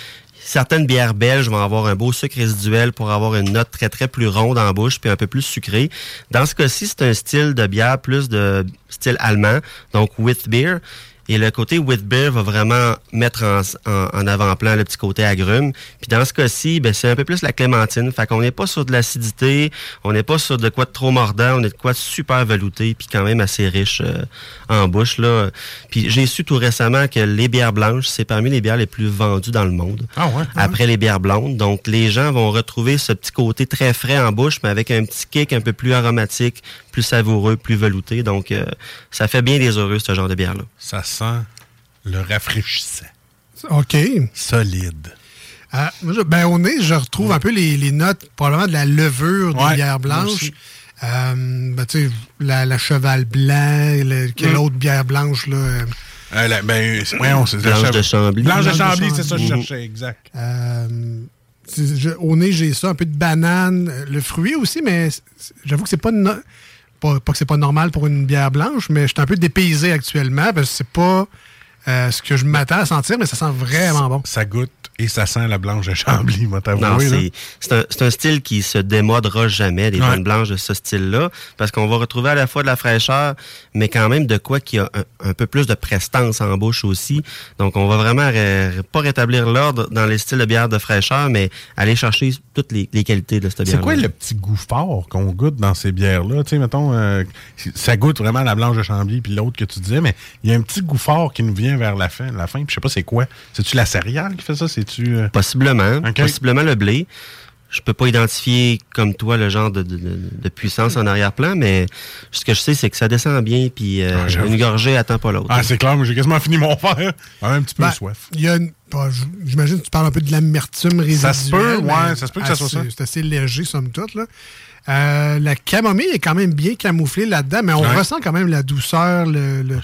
Certaines bières belges vont avoir un beau sucre résiduel pour avoir une note très très plus ronde en bouche puis un peu plus sucrée. Dans ce cas-ci, c'est un style de bière plus de style allemand, donc with beer. Et le côté with beer va vraiment mettre en, en- en avant-plan le petit côté agrume. Puis dans ce cas-ci, ben, c'est un peu plus la clémentine. Fait qu'on n'est pas sur de l'acidité, on n'est pas sur de quoi de trop mordant, on est de quoi de super velouté, puis quand même assez riche euh, en bouche. Là. Puis j'ai su tout récemment que les bières blanches, c'est parmi les bières les plus vendues dans le monde. Ah ouais? Après les bières blondes. Donc les gens vont retrouver ce petit côté très frais en bouche, mais avec un petit kick un peu plus aromatique, plus savoureux, plus velouté. Donc euh, ça fait bien des heureux, ce genre de bière-là. Ça sent le rafraîchissant. OK. Solide. Ah, ben, au nez, je retrouve un peu les, les notes, probablement de la levure des Ouais, bières blanches. Euh, ben, tu sais, la, la cheval blanc, le- quelle Mm. autre bière blanche, là? euh, Euh, la- ben, c'est- voyons, c'est Blanche la de Chambly. Blanche de Blanche de Chambly, c'est ça que je cherchais, exact. Euh, je- au nez, j'ai ça, un peu de banane, le fruit aussi, mais j'avoue que c'est pas, no- pas, pas que c'est pas normal pour une bière blanche, mais je suis un peu dépaysé actuellement parce que c'est pas euh, ce que je m'attends à sentir, mais ça sent vraiment bon. Ça goûte et ça sent la blanche de Chambly, moi, c'est un, un style qui se démodera jamais, des Ouais. blanches de ce style-là, parce qu'on va retrouver à la fois de la fraîcheur, mais quand même de quoi qui a un, un peu plus de prestance en bouche aussi. Donc, on va vraiment ré- pas rétablir l'ordre dans les styles de bière de fraîcheur, mais aller chercher toutes les, les qualités de cette bière. C'est quoi le petit goût fort qu'on goûte dans ces bières-là? Tu sais, mettons, euh, ça goûte vraiment la blanche de Chambly puis l'autre que tu disais, mais il y a un petit goût fort qui nous vient vers la fin, la fin puis je sais pas c'est quoi. C'est-tu la céréale qui fait ça? C'est-tu... euh, Possiblement. Possiblement le blé. Je peux pas identifier comme toi le genre de, de- de- de puissance en arrière-plan, mais ce que je sais, c'est que ça descend bien, puis euh, Ah, une gorgée attend pas l'autre. Ah, c'est clair, j'ai quasiment fini mon verre. J'ai un petit peu Ben, soif. Il y a une- bah, J'imagine que tu parles un peu de l'amertume résiduelle. Ça se peut, ouais, ça se peut que ça soit ça. C'est assez léger, somme toute. Là. Euh, la camomille est quand même bien camouflée là-dedans, mais on Ouais. ressent quand même la douceur. Le, le-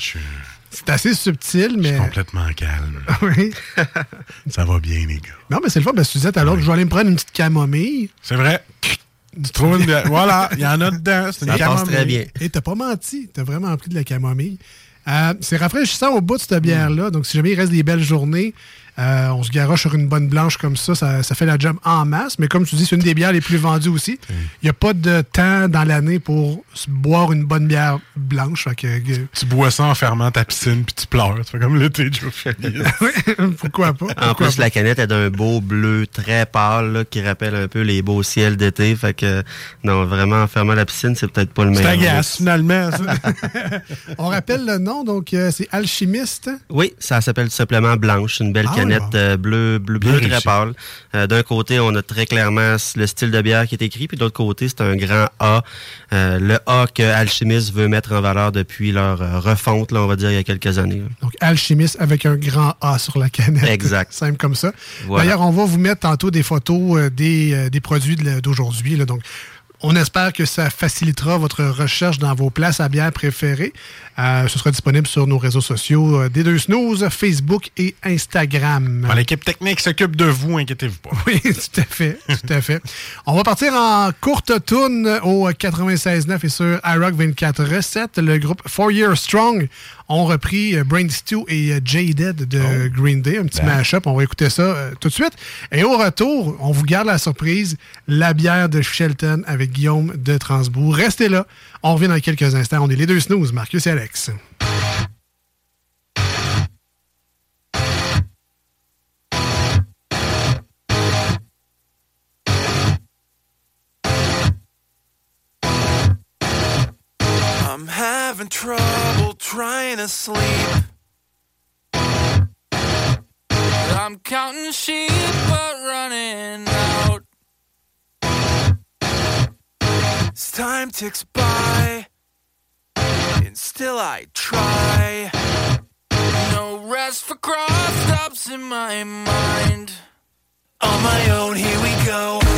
C'est assez subtil, mais. Complètement calme. oui? *laughs* Ça va bien, les gars. Non, mais c'est le fun, que tu disais tout à l'heure, je vais aller me prendre une petite camomille. C'est vrai. Tu trouves une bière- Voilà, il y en a dedans. C'est une Ça passe camomille. très bien. Et t'as pas menti, t'as vraiment pris de la camomille. Euh, c'est rafraîchissant au bout de cette bière-là, donc si jamais il reste des belles journées, euh, on se garoche sur une bonne blanche comme ça, ça, ça fait la job en masse. Mais comme tu dis, c'est une des bières les plus vendues aussi. Il n'y a pas de temps dans l'année pour boire une bonne bière blanche. Fait que, que- Tu bois ça en fermant ta piscine puis tu pleures. Tu fais comme l'été Joe *laughs* pourquoi pas? En plus, pas. la canette est d'un beau bleu très pâle là, qui rappelle un peu les beaux ciels d'été. Fait que, non, vraiment, en fermant la piscine, c'est peut-être pas le C'est meilleur. agace, finalement. ça. *laughs* On rappelle le nom, donc euh, c'est Alchimiste. Oui, ça s'appelle tout simplement Blanche, une belle Ah, canette euh, bleu, bleu, très pâle. Euh, D'un côté, on a très clairement le style de bière qui est écrit, puis de l'autre côté, c'est un grand A. Euh, le A que Alchimiste veut mettre en valeur depuis leur refonte, là, on va dire, il y a quelques années. là. Donc Alchimiste avec un grand A sur la canette. Exact. *laughs* Simple comme ça. Voilà. D'ailleurs, on va vous mettre tantôt des photos des, des produits d'aujourd'hui. Donc, on espère que ça facilitera votre recherche dans vos places à bière préférées. Euh, ce sera disponible sur nos réseaux sociaux euh, des deux snooze, Facebook et Instagram. Bon, L'équipe technique s'occupe de vous, inquiétez-vous pas. *laughs* Oui, tout à fait, tout à fait. On va partir en courte tourne au 96.9 et sur iRock 24 recettes. Le groupe Four Years Strong ont repris euh, Brain Stew et euh, Jaded de Green Day, un petit Ben. mash-up. On va écouter ça euh, tout de suite. Et au retour, on vous garde la surprise, la bière de Shelton Guillaume de Transbourg. Restez là. On revient dans quelques instants. On est les deux snooze, Marcus et Alex. I'm having trouble trying to sleep. I'm counting sheep but running out. Time ticks by, and still I try. No rest for cross stops in my mind. On my own, here we go.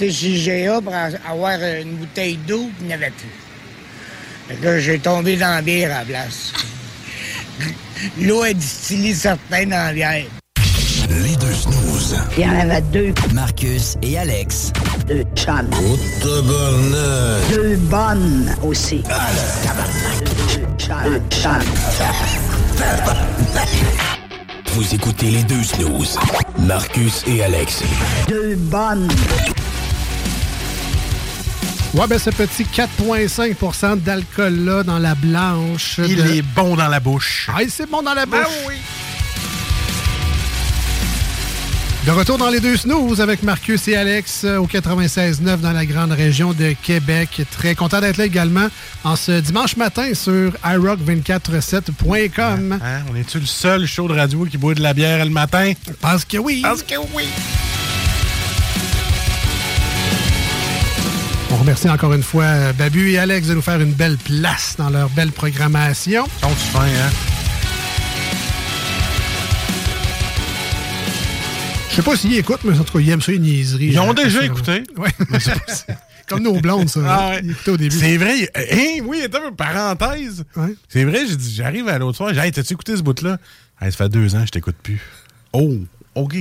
J'étais chez GA pour avoir une bouteille d'eau, puis il n'y en avait plus. Fait que j'ai tombé dans la bière à la place. *laughs* L'eau est distillée certains dans la bière. Les deux snooze. Il y en avait deux. Marcus et Alex. Deux chums. Deux bonnes aussi. Deux chums. Deux chums. Vous écoutez les deux snooze. Marcus et Alex. Deux bonnes. Ouais, ben ce petit 4,5% d'alcool-là dans la blanche. Il de- est bon dans la bouche. Ah, c'est bon dans la bouche. oui. De retour dans les deux snooze avec Marcus et Alex euh, au 96.9 dans la grande région de Québec. Très content d'être là également en ce dimanche matin sur iRock247.com. Hein, On est-tu le seul show de radio qui boit de la bière le matin? Parce que oui. Parce que oui. Remercie encore une fois euh, Babu et Alex de nous faire une belle place dans leur belle programmation. Sont hein? Je sais pas s'ils écoutent, mais en tout cas, ils aiment ça, les niaiseries. Ils ont Euh, déjà écouté. Ouais. *laughs* Comme nos blondes, ça. Ah ouais. Ils au début. C'est vrai. euh, Hein, oui, attends, parenthèse. C'est vrai, j'ai dit, j'arrive à l'autre soir, j'ai dit, hey, t'as-tu écouté ce bout-là? Hey, ça fait deux ans, je t'écoute plus. Oh, OK.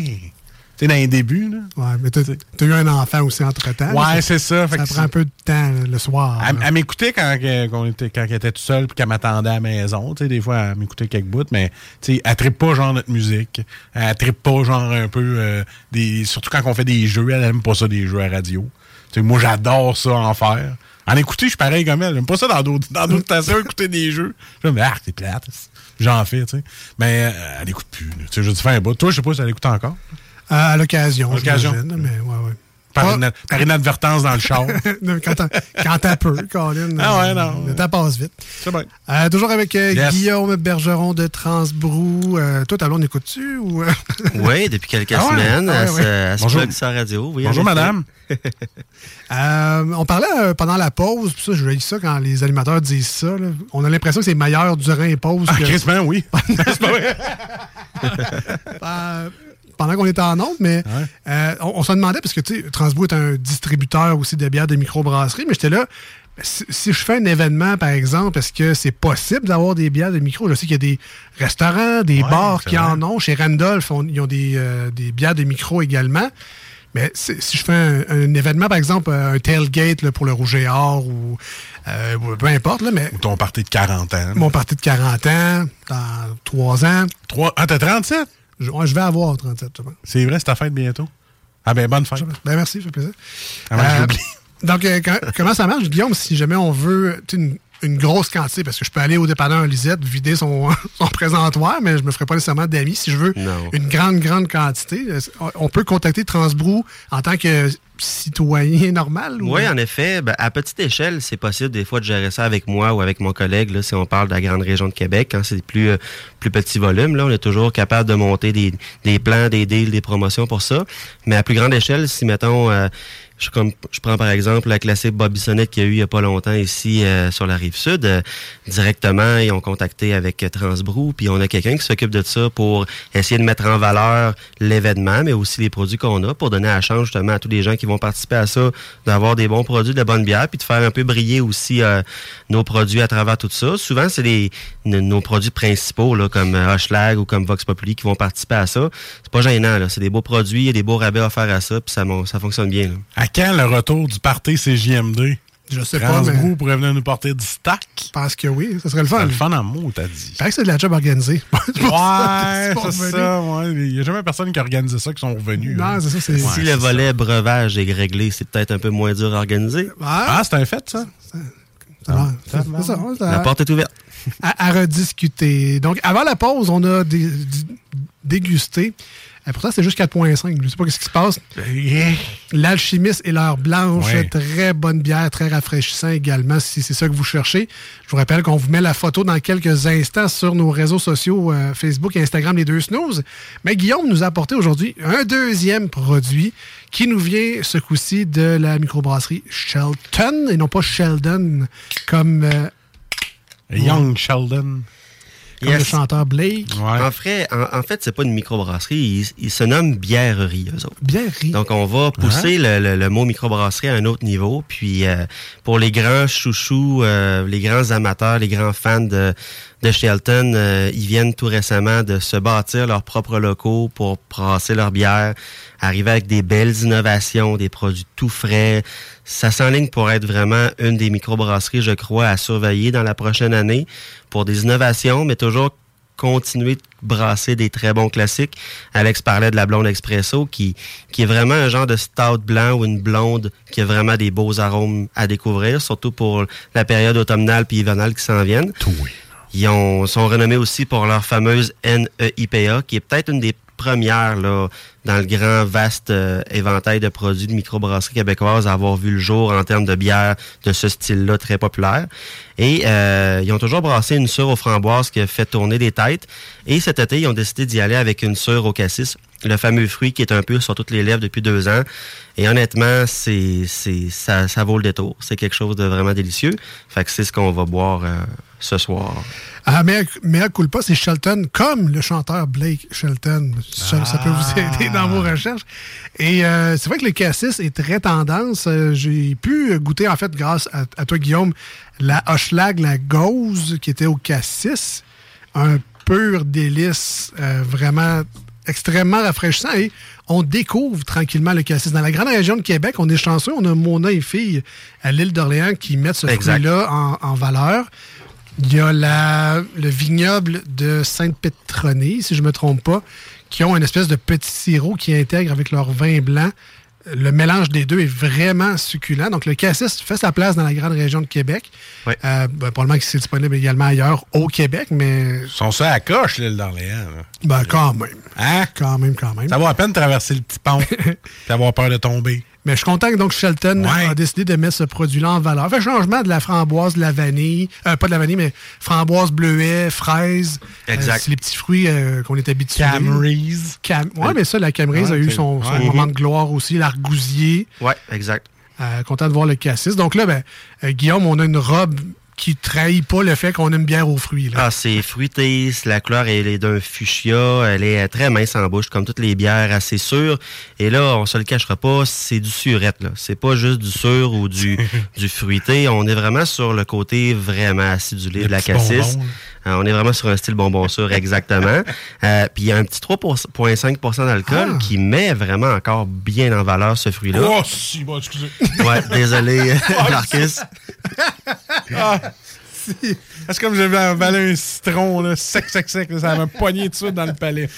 Tu sais, dans les débuts, là. Ouais, mais t'as t'as eu un enfant aussi entre-temps. Ouais, c'est ça. Fait Ça prend un peu de temps là, le soir. Elle, elle m'écoutait quand, était, quand elle était toute seule puis qu'elle m'attendait à la maison. Tu sais, des fois, elle m'écoutait quelques bouts, mais tu sais, elle trippe pas genre notre musique. Elle trippe pas genre un peu euh, des. Surtout quand on fait des jeux, elle aime pas ça des jeux à radio. Tu sais, moi j'adore ça en faire. En écouter, je suis pareil comme elle. J'aime pas ça dans d'autres dans d'autres stations, *laughs* écouter des jeux. Je me dis, ah, c'est plate. J'en fais, tu sais. Mais euh, elle écoute plus. Tu sais, je dis, fais un bout. Toi, je sais pas si elle écoute encore. À, à l'occasion. À l'occasion. j'imagine, Mais ouais, ouais. Par, Ah. inadvertance dans le char. *laughs* Quand t'as- peu, Colin. Ah ouais, non. Le temps passe vite. C'est bien. Euh, toujours avec euh, Yes. Guillaume Bergeron de Transbrou. Euh, toi, ta blonde, écoute-tu? Ou... euh? *laughs* Oui, depuis quelques Ah ouais? semaine, Ah ouais, ouais. se Bonjour. la radio. Oui, Bonjour, madame. *laughs* Euh, on parlait euh, pendant la pause, puis ça, je dis ça quand les animateurs disent ça. là. On a l'impression que c'est meilleur durant les pauses. Ah, que- Chris, oui. C'est pas vrai. Pendant qu'on était en onde, mais euh, on, on se demandait, parce que tu sais, Transbrou est un distributeur aussi de bières de microbrasserie, mais j'étais là, si, si je fais un événement, par exemple, est-ce que c'est possible d'avoir des bières de micro? Je sais qu'il y a des restaurants, des Ouais, bars qui vrai. en ont. Chez Randolph, on- ils ont des, euh, des bières de micro également. Mais si je fais un, un événement, par exemple, euh, un tailgate là, pour le Rouge et Or ou euh, peu importe, là, mais Ou ton parti de 40 ans. mon parti de 40 ans, dans 3 ans. Trois- Ah, t'as 37? Je, je vais avoir 37, je pense. C'est vrai, c'est ta fête bientôt? Ah ben, bonne fête. Ben merci, ça fait plaisir. Je Euh, donc, euh, comment ça marche, Guillaume, si jamais on veut une, une grosse quantité, parce que je peux aller au dépanneur Lisette, vider son, *laughs* son présentoir, mais je me ferai pas nécessairement d'amis. Si je veux Non. une grande, grande quantité, on peut contacter Transbrou en tant que citoyen normal? ou- Oui, en effet. Ben, à petite échelle, c'est possible des fois de gérer ça avec moi ou avec mon collègue. Là, si on parle de la grande région de Québec, quand c'est des plus, euh, plus petits volumes, là, on est toujours capable de monter des, des plans, des deals, des promotions pour ça. Mais à plus grande échelle, si, mettons, euh, je, comme, je prends par exemple la classique Bobby Sonnette qu'il y a eu il n'y a pas longtemps ici euh, sur la rive sud. euh, directement, ils ont contacté avec euh, Transbrou, puis on a quelqu'un qui s'occupe de ça pour essayer de mettre en valeur l'événement, mais aussi les produits qu'on a, pour donner la chance justement à tous les gens qui vont participer à ça, d'avoir des bons produits, de la bonne bière, puis de faire un peu briller aussi nos produits à travers tout ça. Souvent, c'est nos produits principaux, comme Hochelag ou comme Vox Populi, qui vont participer à ça. C'est pas gênant, là. C'est des beaux produits, il y a des beaux rabais offerts à ça, puis ça, ça fonctionne bien. À quand le retour du party CJMD? Je sais pas, mais- pourrait venir nous porter du stack? Je pense que oui, ça serait le fun. C'est le fun en mots, t'as dit. Paraît que c'est de la job organisée. *laughs* Ouais, c'est ça, ouais. Il n'y a jamais personne qui organise ça qui sont revenus. Non, hein. c'est ça, c'est- si le volet breuvage est réglé, c'est peut-être un peu moins dur à organiser. Ah, c'est un fait, ça? Ça- La porte est ouverte. à, à rediscuter. Donc, avant la pause, on a dé- dé- dégusté. Pourtant, c'est juste 4,5. Je ne sais pas ce qui se passe. L'alchimiste et l'heure blanche, Ouais. très bonne bière, très rafraîchissant également, si c'est ça que vous cherchez. Je vous rappelle qu'on vous met la photo dans quelques instants sur nos réseaux sociaux, euh, Facebook et Instagram, les deux snooze. Mais Guillaume nous a apporté aujourd'hui un deuxième produit qui nous vient ce coup-ci de la microbrasserie Shelton, et non pas Sheldon, comme... euh, Young Sheldon. Comme le chanteur Blake. En fait, en, en fait, c'est pas une microbrasserie, ils, ils se nomment bièrerie, eux autres. Bièrerie. Donc, on va pousser le, le- le mot microbrasserie à un autre niveau. Puis, euh, pour les grands chouchous, euh, les grands amateurs, les grands fans de, de Shelton, euh, ils viennent tout récemment de se bâtir leurs propres locaux pour brasser leur bière, arriver avec des belles innovations, des produits tout frais. Ça s'enligne pour être vraiment une des microbrasseries, je crois, à surveiller dans la prochaine année pour des innovations, mais toujours continuer de brasser des très bons classiques. Alex parlait de la blonde expresso qui, qui est vraiment un genre de stout blanc ou une blonde qui a vraiment des beaux arômes à découvrir, surtout pour la période automnale puis hivernale qui s'en viennent. Ils ont, sont renommés aussi pour leur fameuse NEIPA, qui est peut-être une des premières là, dans le grand, vaste euh, éventail de produits de microbrasserie québécoise à avoir vu le jour en termes de bière de ce style-là très populaire. Et euh, ils ont toujours brassé une sure aux framboises qui a fait tourner des têtes. Et cet été, ils ont décidé d'y aller avec une sure au cassis le fameux fruit qui est un peu sur toutes les lèvres depuis deux ans. Et honnêtement, c'est, c'est, ça, ça vaut le détour. C'est quelque chose de vraiment délicieux. Fait que c'est ce qu'on va boire euh, ce soir. Ah, mais Mea Culpa, c'est Shelton, comme le chanteur Blake Shelton. Ça, ça peut vous aider dans vos recherches. Et euh, c'est vrai que le cassis est très tendance. Euh, J'ai pu goûter, en fait, grâce à, à toi, Guillaume, la Hochelag, la Gauze, qui était au cassis. Un pur délice, euh, vraiment extrêmement rafraîchissant. Et on découvre tranquillement le cassis. Dans la grande région de Québec, on est chanceux. On a Mona et fille à l'île d'Orléans qui mettent ce fruit-là en, en valeur. Il y a la, le vignoble de Sainte-Pétronée, si je ne me trompe pas, qui ont une espèce de petit sirop qui intègre avec leur vin blanc. Le mélange des deux est vraiment succulent. Donc, le cassis fait sa place dans la grande région de Québec. Ouais. Euh, ben, probablement que c'est disponible également ailleurs au Québec, mais Ils sont ça à coche, l'île d'Orléans. ben, quand même. Hein? Quand même, quand même. Ça vaut à peine traverser le petit pont *laughs* et avoir peur de tomber. Mais je suis content que donc Shelton Ouais. a décidé de mettre ce produit-là en valeur. Fait changement de la framboise, de la vanille, euh, pas de la vanille, mais framboise, bleuet, fraise. Exact. Euh, c'est les petits fruits euh, qu'on est habitués. Camerise. Cam ouais, mais ça, la Ouais, a eu son, son ouais. moment de gloire aussi, l'argousier. Ouais, exact. Content de voir le cassis. Donc là, ben, Guillaume, on a une robe qui trahit pas le fait qu'on a une bière aux fruits. Là. Ah, c'est fruité, la couleur elle est d'un fuchsia, elle est très mince en bouche, comme toutes les bières, assez sûres. Et là, on se le cachera pas, c'est du surette, là. C'est pas juste du sûr ou du, *laughs* du fruité. On est vraiment sur le côté vraiment acidulé de la cassis. bonbon, on est vraiment sur un style bonbon sûr, exactement. *laughs* Euh, Puis il y a un petit 3,5% d'alcool Ah. qui met vraiment encore bien en valeur ce fruit-là. Oh, si, bon, excusez. Ouais, désolé, *laughs* *laughs* Marcus. Ah, si. C'est comme j'avais avalé un citron, là, sec, sec, sec. là, ça m'a poigné tout de suite dans le palais.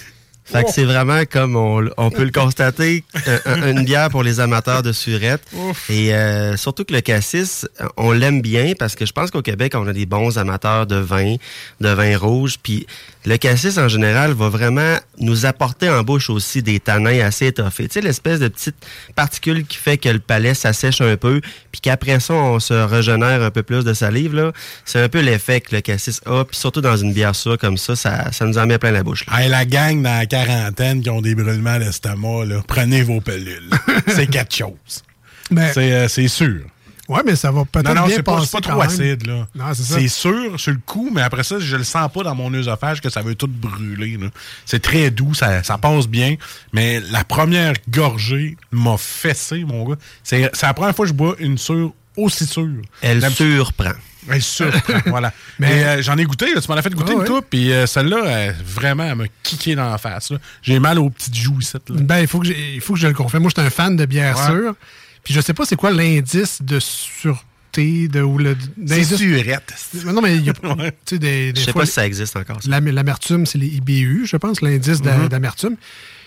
Fait que c'est vraiment comme on, on peut le constater, un- un- une bière pour les amateurs de surette. Et euh, surtout que le cassis, on l'aime bien parce que je pense qu'au Québec, on a des bons amateurs de vin, de vin rouge. Puis le cassis, en général, va vraiment nous apporter en bouche aussi des tanins assez étoffés. Tu sais, l'espèce de petite particule qui fait que le palais s'assèche un peu, puis qu'après ça, on se régénère un peu plus de salive. là. C'est un peu l'effet que le cassis a. Puis surtout dans une bière sûre comme ça, ça, ça nous en met plein la bouche. là. Hey, la gang dans la quarantaine qui ont des brûlements d'estomac, là, prenez vos pilules. *laughs* c'est quelque chose. Mais- C'est euh, sûr. Ouais, mais ça va peut-être Non, non, bien c'est pas, trop acide, là. Non, c'est ça. C'est sûr sur le coup, mais après ça, je le sens pas dans mon œsophage que ça veut tout brûler. C'est très doux, ça, ça passe bien, mais la première gorgée m'a fessé, mon gars. C'est la première fois que je bois une sûre aussi sûre. Elle surprend. Elle surprend, *laughs* voilà. Mais- euh, j'en ai goûté, là, tu m'en as fait goûter Ah une ouais. coupe, puis euh, celle-là, vraiment, elle m'a kické dans la face. J'ai mal aux petites joues ici. là. Ben, il faut que il faut que je le confirme. Moi, je suis un fan de bière Ouais. sûre. Puis je sais pas c'est quoi l'indice de sûreté de ou le C'est surette. Mais Non, mais il y a *laughs* Ouais. tu sais, des, des Je sais fois, pas si ça existe encore. l'amertume, c'est les IBU, je pense, l'indice Mm-hmm. d'amertume.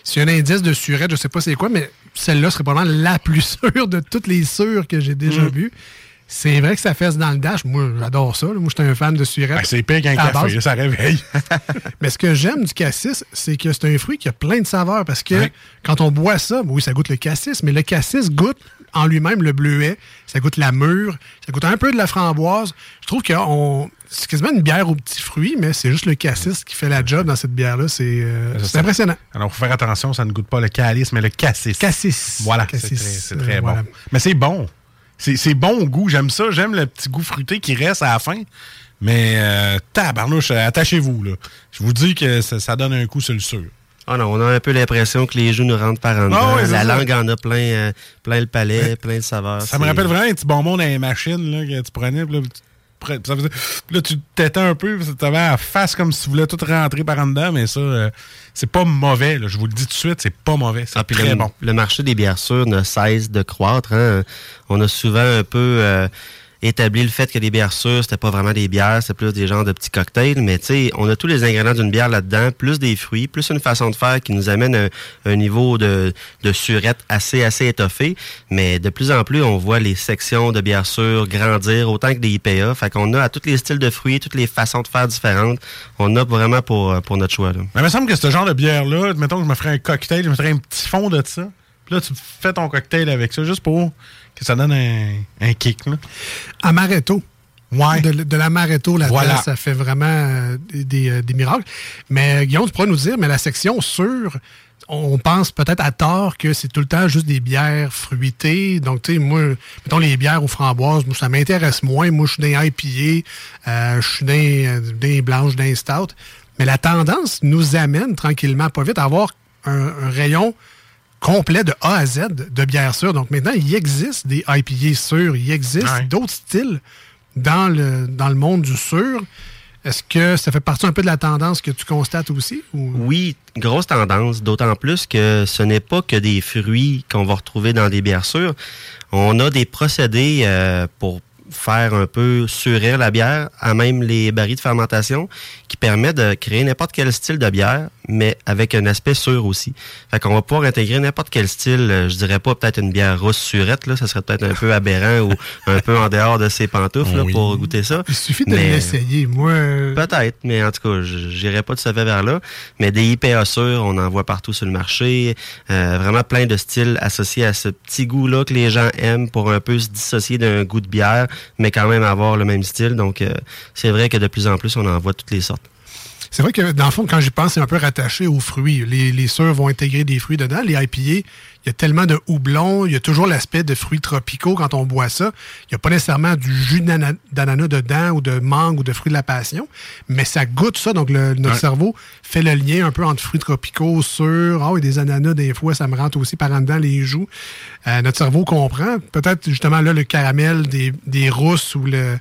S'il y a un indice de surette, je sais pas c'est quoi, mais celle-là serait probablement la plus sûre de toutes les sûres que j'ai déjà Mm. bu. C'est vrai que ça fesse dans le dash. Moi, j'adore ça. là. Moi, je suis un fan de surette. Ben, c'est pire qu'un café, ça réveille. *laughs* Mais ce que j'aime du cassis, c'est que c'est un fruit qui a plein de saveurs parce que Ouais. quand on boit ça, oui, ça goûte le cassis, mais le cassis goûte en lui-même le bleuet, ça goûte la mûre, ça goûte un peu de la framboise. Je trouve que on- c'est quasiment une bière aux petits fruits, mais c'est juste le cassis qui fait la job dans cette bière-là. C'est euh, impressionnant. Alors, faut faire attention, ça ne goûte pas le calice, mais le cassis. Cassis. Voilà, c'est très, Euh, très bon. voilà. Mais c'est bon. C'est bon au goût, j'aime ça. J'aime le petit goût fruité qui reste à la fin. Mais euh, tabarnouche, attachez-vous. là. Je vous dis que ça, ça donne un coup sur le sûr. Ah non, on a un peu l'impression que les joues nous rentrent par en dedans. Ah c'est la ça. langue en a plein, euh, plein le palais, plein de saveurs. Ça me rappelle vraiment un petit bonbon dans les machines là, que tu prenais. Là, tu, ça faisait- là, tu t'étends un peu, tu avais la face comme si tu voulais tout rentrer par en dedans, mais ça, euh, c'est pas mauvais. là. Je vous le dis tout de suite, c'est pas mauvais. C'est Ah, très le, bon. le marché des bières sûres ne cesse de croître. hein. On a souvent un peu euh, établi le fait que les bières sûres, c'était pas vraiment des bières, c'est plus des genres de petits cocktails. Mais tu sais, on a tous les ingrédients d'une bière là-dedans, plus des fruits, plus une façon de faire qui nous amène un, un niveau de, de surette assez, assez étoffé. Mais de plus en plus, on voit les sections de bières sûres grandir autant que des IPA. Fait qu'on a à tous les styles de fruits, toutes les façons de faire différentes. On a vraiment pour, pour notre choix. Là. Mais il me semble que ce genre de bière-là, mettons que je me ferais un cocktail, je me ferais un petit fond de ça. Puis là, tu fais ton cocktail avec ça, juste pour que ça donne un, un kick. Là. Amaretto. Ouais. De, de l'amaretto là-dedans, Voilà. ça fait vraiment euh, des, des, euh, des miracles. Mais euh, Guillaume, tu pourrais nous dire, mais la section sûre, on pense peut-être à tort que c'est tout le temps juste des bières fruitées. Donc, tu sais, moi, mettons les bières aux framboises, moi, ça m'intéresse moins. Moi, je suis d'un IPA, euh, je suis d'un d'un blanche, d'un stout. Mais la tendance nous amène tranquillement, pas vite, à avoir un, un rayon complet de A à Z de bières sûres. Donc maintenant, il existe des IPA sûrs, il existe Ouais. d'autres styles dans le, dans le monde du sûr. Est-ce que ça fait partie un peu de la tendance que tu constates aussi? ou- Oui, grosse tendance, d'autant plus que ce n'est pas que des fruits qu'on va retrouver dans des bières sûres. On a des procédés euh, pour faire un peu surir la bière, à même les barils de fermentation, qui permettent de créer n'importe quel style de bière, mais avec un aspect sûr aussi. Fait qu'on va pouvoir intégrer n'importe quel style, euh, je dirais pas peut-être une bière rousse surette, là, ça serait peut-être un peu aberrant ou un peu en dehors de ses pantoufles là, pour goûter ça. Il suffit de l'essayer. Moi, Peut-être, mais en tout cas, je j'irai pas de ce fait vers là. Mais des IPA sûrs, on en voit partout sur le marché. Euh, vraiment plein de styles associés à ce petit goût-là que les gens aiment pour un peu se dissocier d'un goût de bière, mais quand même avoir le même style. Donc, euh, c'est vrai que de plus en plus, on en voit toutes les sortes. C'est vrai que dans le fond, quand j'y pense, c'est un peu rattaché aux fruits. Les, les sûrs vont intégrer des fruits dedans. Les IPA, il y a tellement de houblon, il y a toujours l'aspect de fruits tropicaux quand on boit ça. Il n'y a pas nécessairement du jus d'ana- d'ananas dedans ou de mangue ou de fruits de la passion, mais ça goûte ça. Donc le- notre Ouais. cerveau fait le lien un peu entre fruits tropicaux, sûrs. Ah oui, des ananas, des fois, ça me rentre aussi par en dedans les joues. Euh, notre cerveau comprend. Peut-être justement là, le caramel des, des rousses ou le,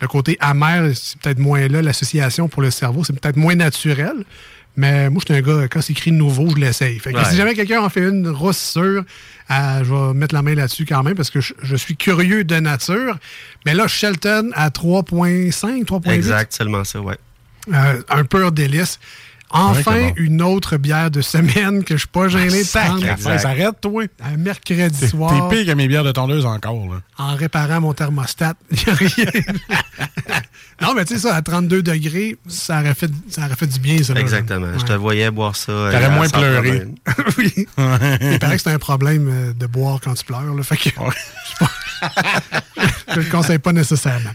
le côté amer, c'est peut-être moins là, l'association pour le cerveau, c'est peut-être moins naturel. Mais moi, je suis un gars, quand c'est écrit nouveau, je l'essaye. Fait que Ouais. si jamais quelqu'un en fait une rousse sûre, euh, je vais mettre la main là-dessus quand même parce que je, je suis curieux de nature. Mais là, Shelton à 3.5, 3.8. Exact, seulement ça, ouais. Euh, un pur délice. Enfin, une autre bière de semaine que je suis pas gêné de prendre Sacrifice, arrête, toi. un mercredi soir t'es pire que mes bières de tondeuse encore, là. en réparant mon thermostat. Il *laughs* y a rien. *laughs* non, mais tu sais, ça, à 32 degrés, ça aurait fait, ça aurait fait du bien, ça. Exactement. Je te voyais boire ça. euh, T'aurais moins pleuré. *laughs* oui. Il paraît que c'est un problème euh, de boire quand tu pleures. Là, fait que je ne le conseille pas nécessairement.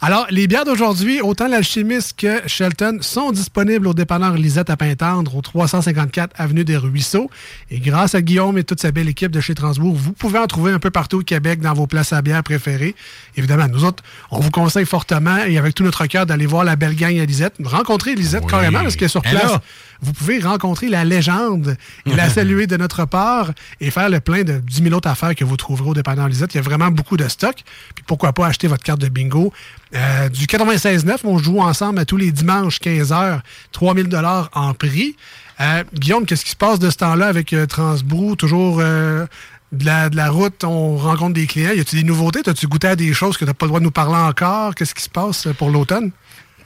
Alors, les bières d'aujourd'hui, autant l'Alchimiste que Shelton, sont disponibles au dépanneur Lisette à Pintendre, au 354 Avenue des Ruisseaux. Et grâce à Guillaume et toute sa belle équipe de chez Transbourg, vous pouvez en trouver un peu partout au Québec dans vos places à bière préférées. Évidemment, nous autres, on vous conseille fortement et avec tout notre cœur d'aller voir la belle gang à Lisette. Rencontrer Lisette Oui. carrément parce qu'elle est sur place. Vous pouvez rencontrer la légende et la *laughs* saluer de notre part et faire le plein de 10 000 autres affaires que vous trouverez au dépanneur Lisette. Il y a vraiment beaucoup de stock. Puis pourquoi pas acheter votre carte de bingo. Euh, du 96.9, on joue ensemble à tous les dimanches 15h, 3000 dollars en prix. Euh, Guillaume, qu'est-ce qui se passe de ce temps-là avec euh, Transbrou? Toujours euh, de, la, de la route, on rencontre des clients. Y a-tu des nouveautés? As-tu goûté à des choses que tu n'as pas le droit de nous parler encore? Qu'est-ce qui se passe pour l'automne?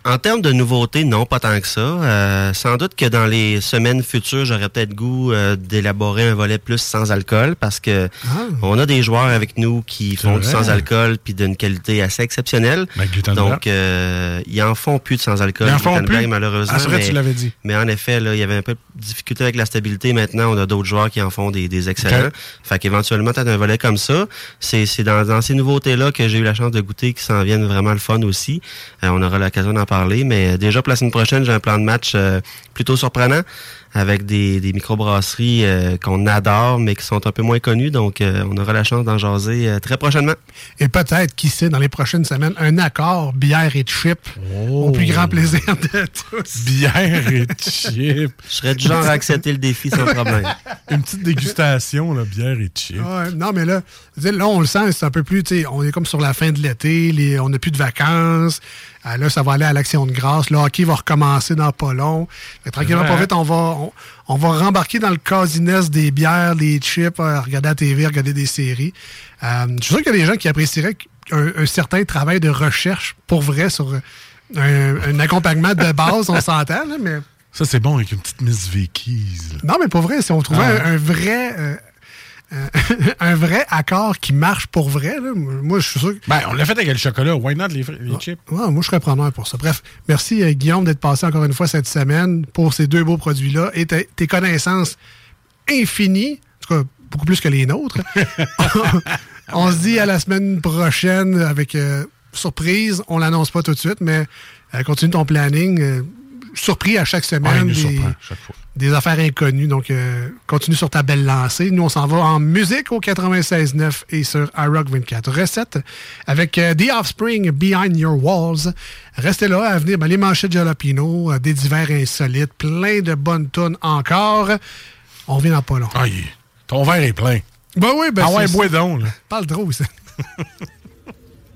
En termes de nouveautés, non, pas tant que ça. Euh, sans doute que dans les semaines futures, j'aurais peut-être goût euh, d'élaborer un volet plus sans alcool parce que on a des joueurs avec nous qui font du sans alcool puis d'une qualité assez exceptionnelle. Ben. Donc, euh, ils en font plus de sans alcool. Ils en font plus? malheureusement. Ah, c'est vrai, mais, tu l'avais dit. Mais en effet, là, il y avait un peu de difficulté avec la stabilité. Maintenant, on a d'autres joueurs qui en font des, des excellents. Fait qu'éventuellement, peut-être un volet comme ça. C'est c'est dans, dans ces nouveautés-là que j'ai eu la chance de goûter qui s'en viennent vraiment le fun aussi. Euh, on aura l'occasion d'en parler. Mais déjà pour la semaine prochaine, j'ai un plan de match euh, plutôt surprenant avec des, des microbrasseries euh, qu'on adore, mais qui sont un peu moins connues. Donc, euh, on aura la chance d'en jaser euh, très prochainement. Et peut-être, qui sait, dans les prochaines semaines, un accord bière et chip au plus grand plaisir de tous. *laughs* Bière et chip. *laughs* Je serais du genre à accepter le défi sans problème. *laughs* Une petite dégustation, là, bière et chip. Ouais, non, mais là, là, on le sent, c'est un peu plus, tu sais, on est comme sur la fin de l'été, on n'a plus de vacances. Euh, là, ça va aller à l'action de grâce. Le hockey va recommencer dans pas long. Fait tranquillement, Ouais. pas vite, on va, on, on va rembarquer dans le casiness des bières, des chips, euh, regarder la TV, regarder des séries. Euh, je suis sûr qu'il y a des gens qui apprécieraient un, un certain travail de recherche pour vrai sur un, un accompagnement de base, on s'entend, mais. Ça, c'est bon avec une petite Miss Vicky's. là. Non, mais pour vrai, si on trouvait Ah un, un vrai. euh, *laughs* un vrai accord qui marche pour vrai, là, moi, je suis sûr que. Ben, on l'a fait avec le chocolat. Why not les, chips? Ouais, moi, je serais preneur pour ça. Bref, merci euh, Guillaume d'être passé encore une fois cette semaine pour ces deux beaux produits-là et tes tes connaissances infinies, en tout cas beaucoup plus que les nôtres. *laughs* on se dit à la semaine prochaine avec euh, surprise. On l'annonce pas tout de suite, mais euh, continue ton planning. Surpris à chaque semaine. nous des, surprend chaque fois. des affaires inconnues. Donc, euh, continue sur ta belle lancée. Nous, on s'en va en musique au 96.9 et sur iRock 24. Recette avec euh, The Offspring, Behind Your Walls. Restez là à venir. Ben, les manchettes Jalapino, euh, des divers insolites, plein de bonnes tonnes encore. On revient dans pas long. Ah, il- ton verre est plein. Ben oui, ben Ah ouais, bois donc, là. Parle trop, ça. *laughs*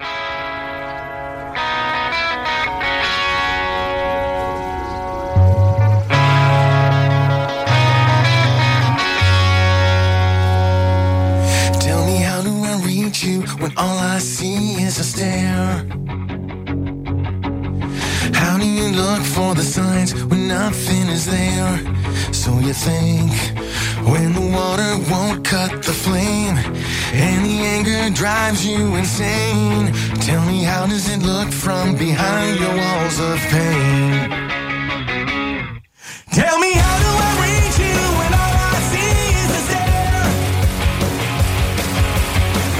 you when all I see is a stare? How do you look for the signs when nothing is there? So you think when the water won't cut the flame and the anger drives you insane? Tell me how does it look from behind your walls of pain? Tell me how do I reach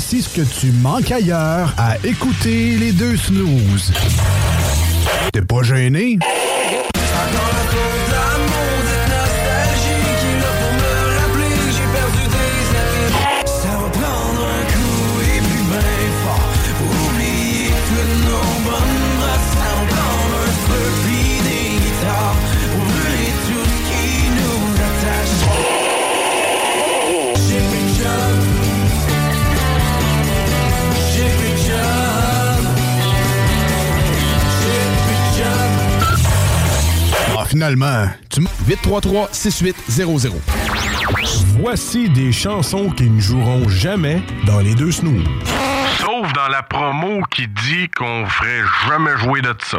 Voici ce que tu manques ailleurs à écouter les deux snooze. T'es pas gêné? finalement, tu 833-6800. Voici des chansons qui ne joueront jamais dans les deux snooze. Sauf dans la promo qui dit qu'on ferait jamais jouer de ça.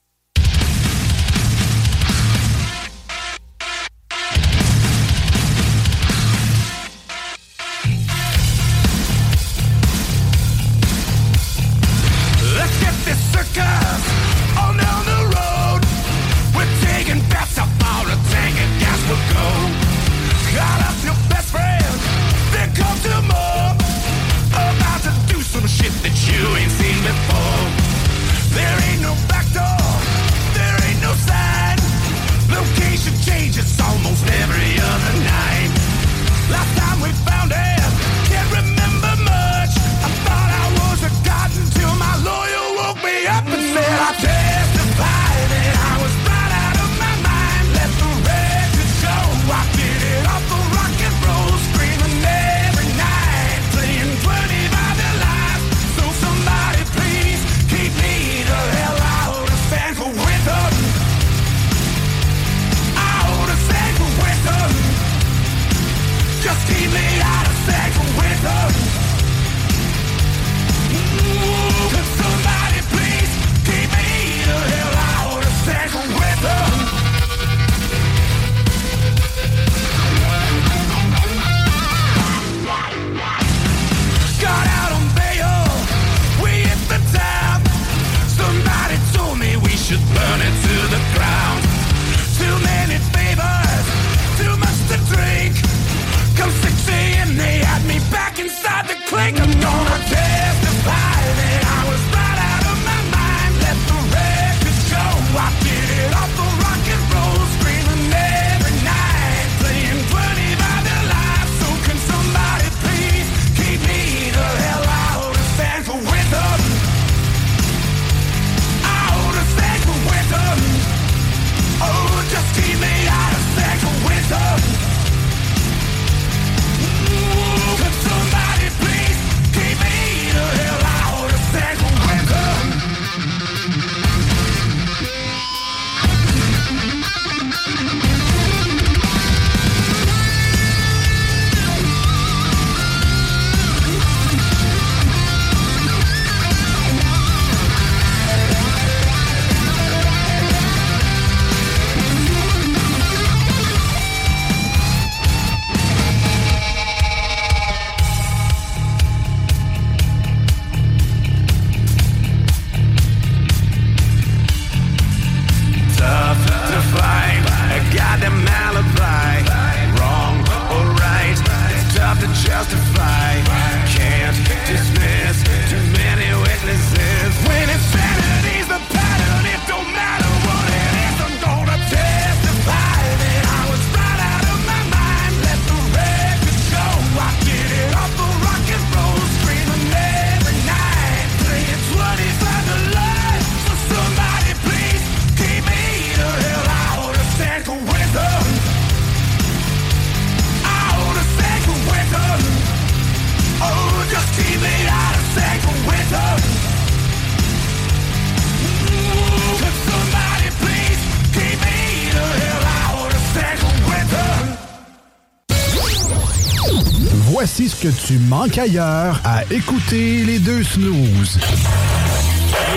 tu manques ailleurs à écouter les deux snooze.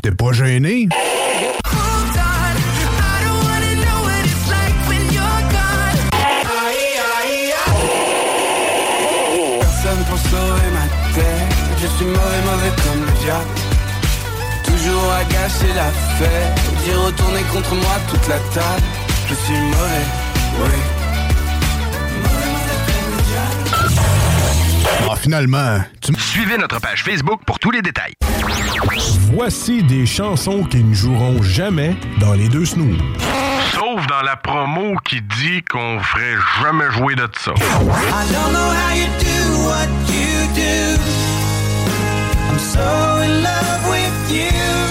T'es pas gêné? Personne pour sauver ma tête. Je suis mauvais, mauvais comme le diable. Toujours à gâcher la fête. J'ai retourné contre moi toute la table. Je suis mauvais, oui. Ah, finalement, tu Suivez notre page Facebook pour tous les détails. Voici des chansons qui ne joueront jamais dans les deux snooze. Sauf dans la promo qui dit qu'on ferait jamais jouer de ça. I don't know how you do what you do. I'm so in love with you.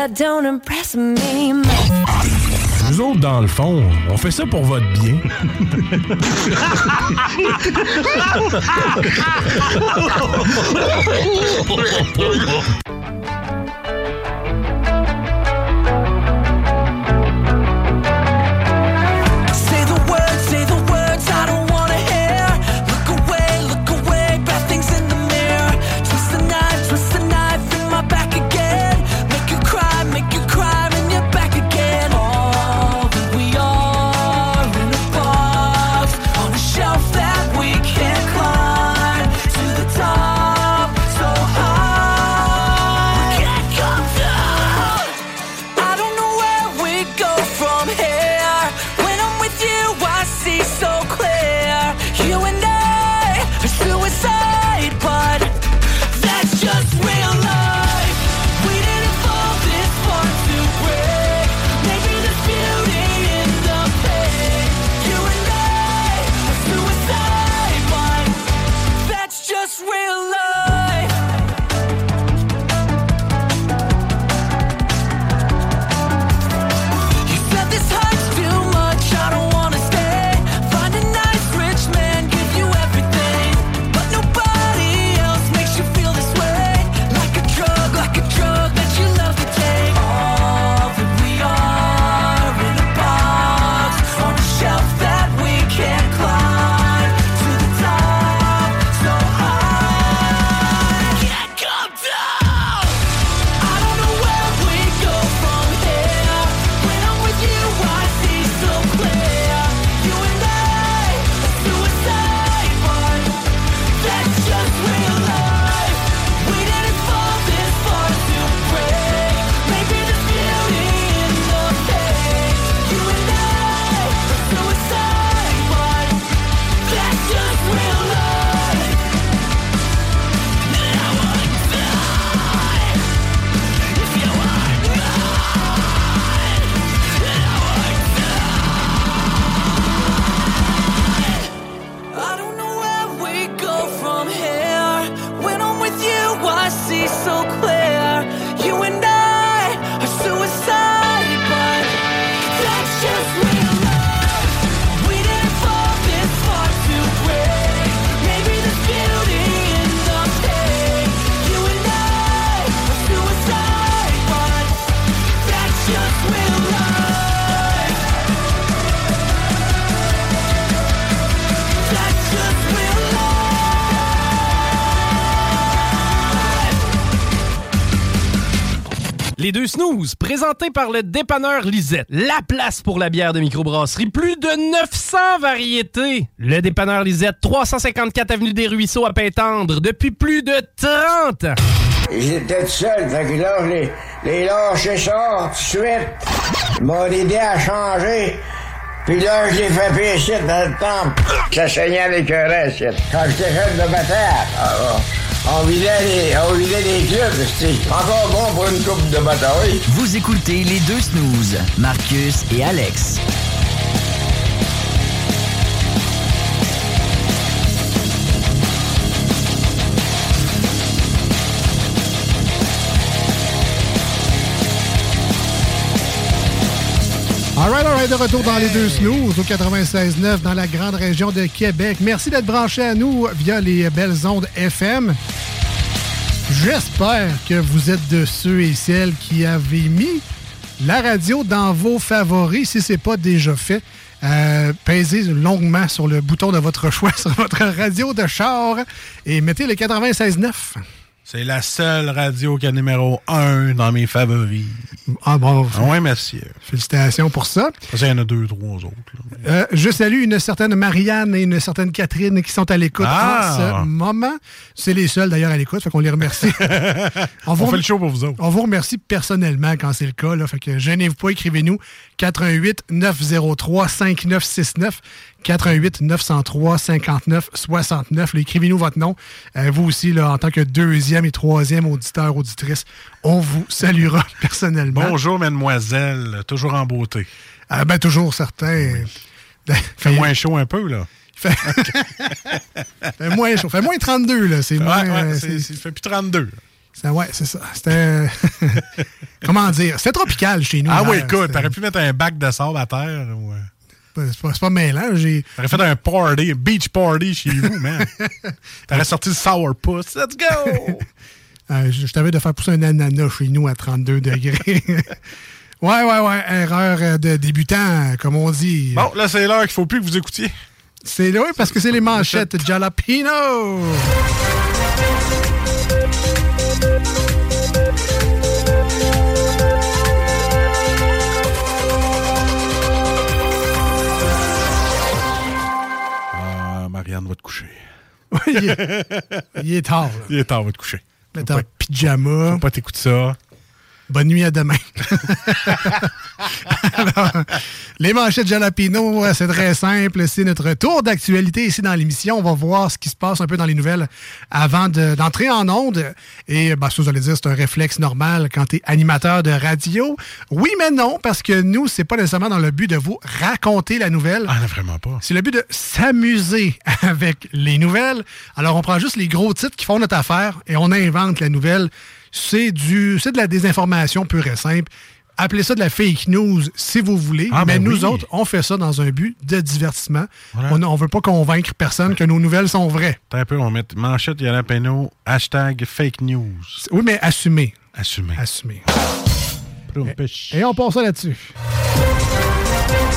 That don't impress me much. Nous autres, dans le fond, on fait ça pour votre bien. *laughs* Les deux snooze, présentés par le dépanneur Lisette. La place pour la bière de microbrasserie. Plus de 900 variétés. Le dépanneur Lisette, 354 Avenue des Ruisseaux à Pintendre, depuis plus de 30 ans. J'étais tout seul, fait que là, je les, les lâché ça tout de suite. Ils m'ont aidé à changer. Puis là, je l'ai fait pécher dans le temple. Ça saignait un reste. Quand j'étais jeune de bataille, alors, on vidait les, on vidait les clubs. C'était encore bon pour une coupe de bataille. Vous écoutez les deux snooze, Marcus et Alex. De retour dans les deux snooze au 96.9 dans la grande région de Québec. Merci d'être branché à nous via les belles ondes FM. J'espère que vous êtes de ceux et celles qui avaient mis la radio dans vos favoris, si ce n'est pas déjà fait. Euh, pèsez longuement sur le bouton de votre choix *laughs* sur votre radio de char et mettez le 96.9. C'est la seule radio qui est numéro 1 dans mes favoris. Ah bon. Ah ouais, merci. Félicitations pour ça. Parce qu'il y en a deux, trois autres. Euh, je salue une certaine Marianne et une certaine Catherine qui sont à l'écoute Ah! en ce moment. C'est les seuls d'ailleurs à l'écoute, fait qu'on les remercie. *laughs* On vous fait le show pour vous autres. On vous remercie personnellement quand c'est le cas. Là, fait que gênez-vous pas, écrivez-nous 88 903 5969 88 903 59 69. Là, Écrivez-nous votre nom. Euh, vous aussi, là, en tant que deuxième et troisième auditeur, auditrice, on vous saluera *laughs* personnellement. Bonjour, mademoiselle. Toujours en beauté. Ah, ben, toujours certain. Fait moins chaud un peu, là. Fait, *laughs* fait moins chaud. Fait moins 32, là. C'est moins. ouais, euh, c'est- fait plus 32. c'est- ouais, c'est ça. C'était. *laughs* Comment dire? C'était tropical chez nous. Ah oui, hier. écoute, t'aurais pu mettre un bac de sable à terre. euh, C'est pas, pas mêlant. J'ai. T'aurais fait un party, un beach party chez vous, man. *laughs* T'aurais sorti le sourpuss. Let's go! *laughs* Euh, je je t'avais de faire pousser un ananas chez nous à 32 degrés. *laughs* ouais, ouais, ouais. Erreur euh, de débutant, comme on dit. Bon, là, c'est l'heure qu'il faut plus que vous écoutiez. C'est oui, parce que c'est les manchettes Jalapino. Va te coucher. *laughs* Il, est, il est tard. là. Il est tard, va te coucher. Mettre en pyjama. Faut pas t'écouter ça. Bonne nuit à demain. *laughs* Alors, les manchettes Jalapino, c'est très simple. C'est notre tour d'actualité ici dans l'émission. On va voir ce qui se passe un peu dans les nouvelles avant de- d'entrer en onde. Et bah, ça, vous allez dire, c'est un réflexe normal quand tu es animateur de radio. Oui, mais non, parce que nous, c'est pas nécessairement dans le but de vous raconter la nouvelle. Ah, non, vraiment pas. C'est le but de s'amuser avec les nouvelles. Alors, on prend juste les gros titres qui font notre affaire et on invente la nouvelle. C'est du, c'est de la désinformation pure et simple. Appelez ça de la fake news si vous voulez. Ah, mais ben nous oui. autres, on fait ça dans un but de divertissement. Voilà. On ne veut pas convaincre personne que nos nouvelles sont vraies. Attends un peu, on mettre manchette Jalapeno, hashtag fake news. Oui, mais assumez. Assumé. Assumez. Et on passe ça là-dessus.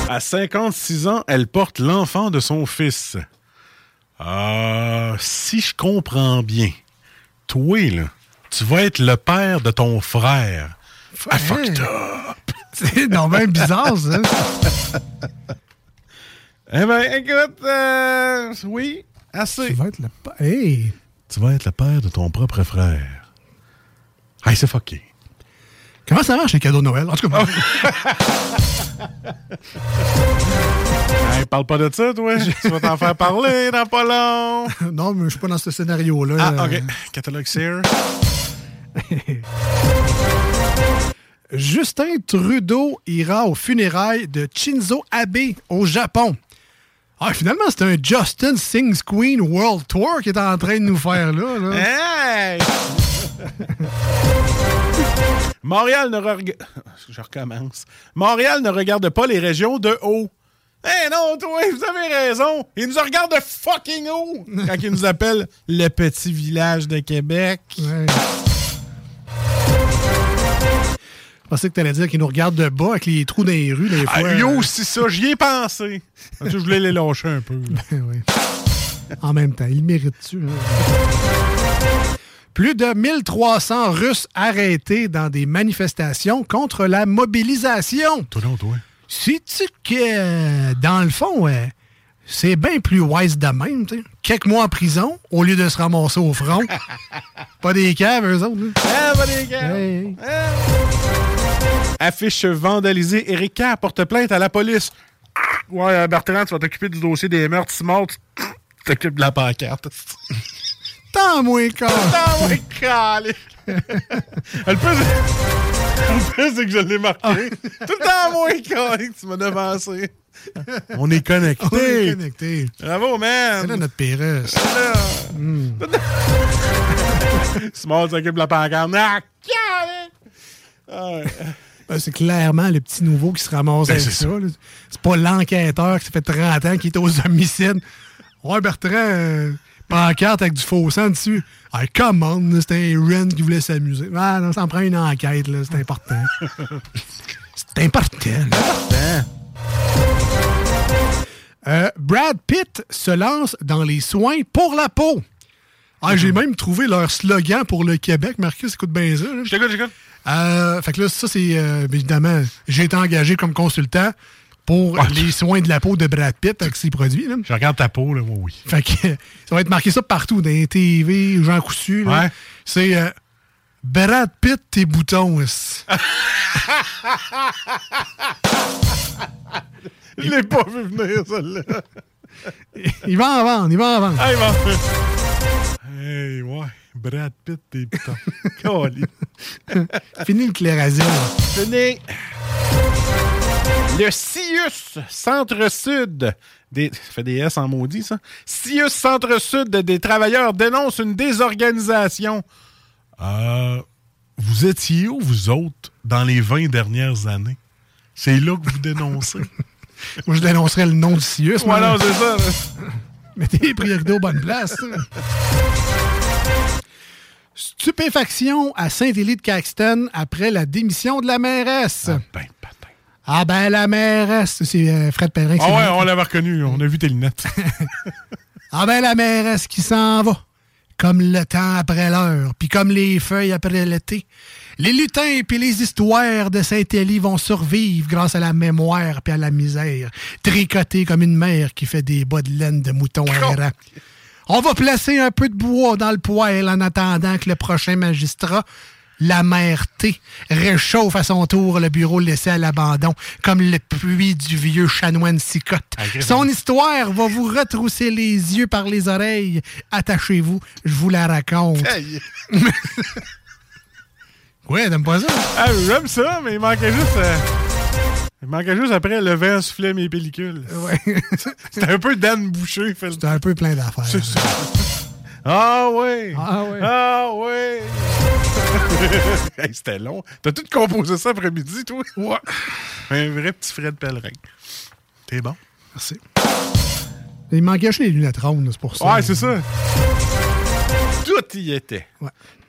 À 56 ans, elle porte l'enfant de son fils. Ah, si je comprends bien, toi, là, tu vas être le père de ton frère. Ah, fucked up. *laughs* C'est non, même bizarre, ça. *laughs* Eh ben, écoute, euh, oui, assez. Tu vas être le... pa- Hey! Tu vas être le père de ton propre frère. Hey, c'est fucké. Comment ça marche les cadeaux de Noël? En tout cas, *laughs* Hey, parle pas de ça, toi. tu vas t'en faire parler dans pas long. non, mais je suis pas dans ce scénario-là. Ah, OK. Catalogue Sears. *laughs* Justin Trudeau ira aux funérailles de Shinzo Abe au Japon. Ah, finalement, c'est un Justin Sings Queen World Tour qui est en train de nous faire là. là. Hey! *laughs* Montréal ne regarde... *laughs* Je recommence. Montréal ne regarde pas les régions de haut. Eh non, toi, vous avez raison. Il nous regarde de fucking haut quand il nous appelle le petit village de Québec. Ouais. Pensais que tu allais dire qu'ils nous regardent de bas avec les trous dans les rues, des Ah, fois. yo, c'est ça, j'y ai pensé. *laughs* Parce que je voulais les lâcher un peu. Ben oui. En même temps, ils méritent-tu? hein? Plus de 1300 Russes arrêtés dans des manifestations contre la mobilisation. Toi non, toi. Sais-tu que, euh, dans le fond, euh, c'est bien plus wise de même, tu. Quelques mois en prison, au lieu de se ramasser au front. *laughs* Pas des caves, eux autres. là. Ah, pas des. Hey, hey. Affiche vandalisée. Erika porte plainte à la police. Ouais, euh, Bertrand, tu vas t'occuper du dossier des meurtres. Simon, tu t'occupes de la pancarte. Tant moins con. Tant moins calé. *laughs* Le plus, le plus, c'est que je l'ai marqué. Tout le temps moins calé que tu m'as devancé. On est connectés. *laughs* On est connectés. Bravo, man. C'est là notre Pérus. Hmm. *laughs* Simon, tu t'occupes de la pancarte. Ah, calé. Ah, ouais. *laughs* Ben, c'est clairement le petit nouveau qui se ramasse Ben, avec ça. C'est pas l'enquêteur qui fait 30 ans qui est aux homicides. Ouais, Bertrand, euh, pancarte avec du faux sang dessus. Ah, come on, c'était un Ren qui voulait s'amuser. Ah, non, ça en prend une enquête, là, c'est important. *laughs* c'est important. Euh, Brad Pitt se lance dans les soins pour la peau. Ah, j'ai même trouvé leur slogan pour le Québec. Marcus, écoute bien ça. Je t'écoute, j'écoute. Euh, fait que là, ça, c'est euh, évidemment, j'ai été engagé comme consultant pour Ah. les soins de la peau de Brad Pitt avec ses produits. là. Je regarde ta peau, là, moi, oui. Fait que *laughs* ça va être marqué ça partout, dans les TV, Jean Cousu. là. Ouais. C'est euh, Brad Pitt, tes boutons. *laughs* Je l'ai pas vu venir, celle-là. *laughs* il va en vendre, il va en vendre. Ah, il va en faire. Hey, ouais. Brad Pitt, t'es putain. *laughs* Cali. *laughs* Fini le clairazine. Fini. Le CIUS Centre-Sud des. Ça fait des S en maudit, ça. CIUS Centre-Sud des travailleurs dénonce une désorganisation. Euh, vous étiez où, vous autres, dans les 20 dernières années? C'est là que vous dénoncez. *laughs* Moi, je dénoncerais le nom du CIUS. Voilà, c'est ça. Mettez les priorités aux bonnes places. Stupéfaction à Saint-Élie-de-Caxton après la démission de la mairesse. Ah ben, la mairesse, c'est euh, Fred qui Ah ouais, on l'avait reconnu. On a vu tes lunettes. *laughs* Ah ben, la mairesse qui s'en va. Comme le temps après l'heure, puis comme les feuilles après l'été. Les lutins puis les histoires de Saint-Élie vont survivre grâce à la mémoire puis à la misère, tricotées comme une mère qui fait des bas de laine de mouton errant. On va placer un peu de bois dans le poêle en attendant que le prochain magistrat, la mère T, réchauffe à son tour le bureau laissé à l'abandon, comme le puits du vieux chanoine cicotte. Son histoire va vous retrousser les yeux par les oreilles. Attachez-vous, je vous la raconte. *laughs* Ouais, t'aimes pas ça? Ah, j'aime ça, mais il manquait juste. euh, Il manquait juste après le vent soufflait mes pellicules. Ouais. *laughs* C'était un peu Dan Boucher. Fait... C'était un peu plein d'affaires. C'est ça. Ah ouais! Ah ouais! Ah ouais! *laughs* Hey, C'était long. T'as tout composé ça après-midi, toi? Ouais. Un vrai petit Fred Pellerin. T'es bon? Merci. Il manquait les lunettes rondes, c'est pour ça. Ouais, c'est ça. Tout y était.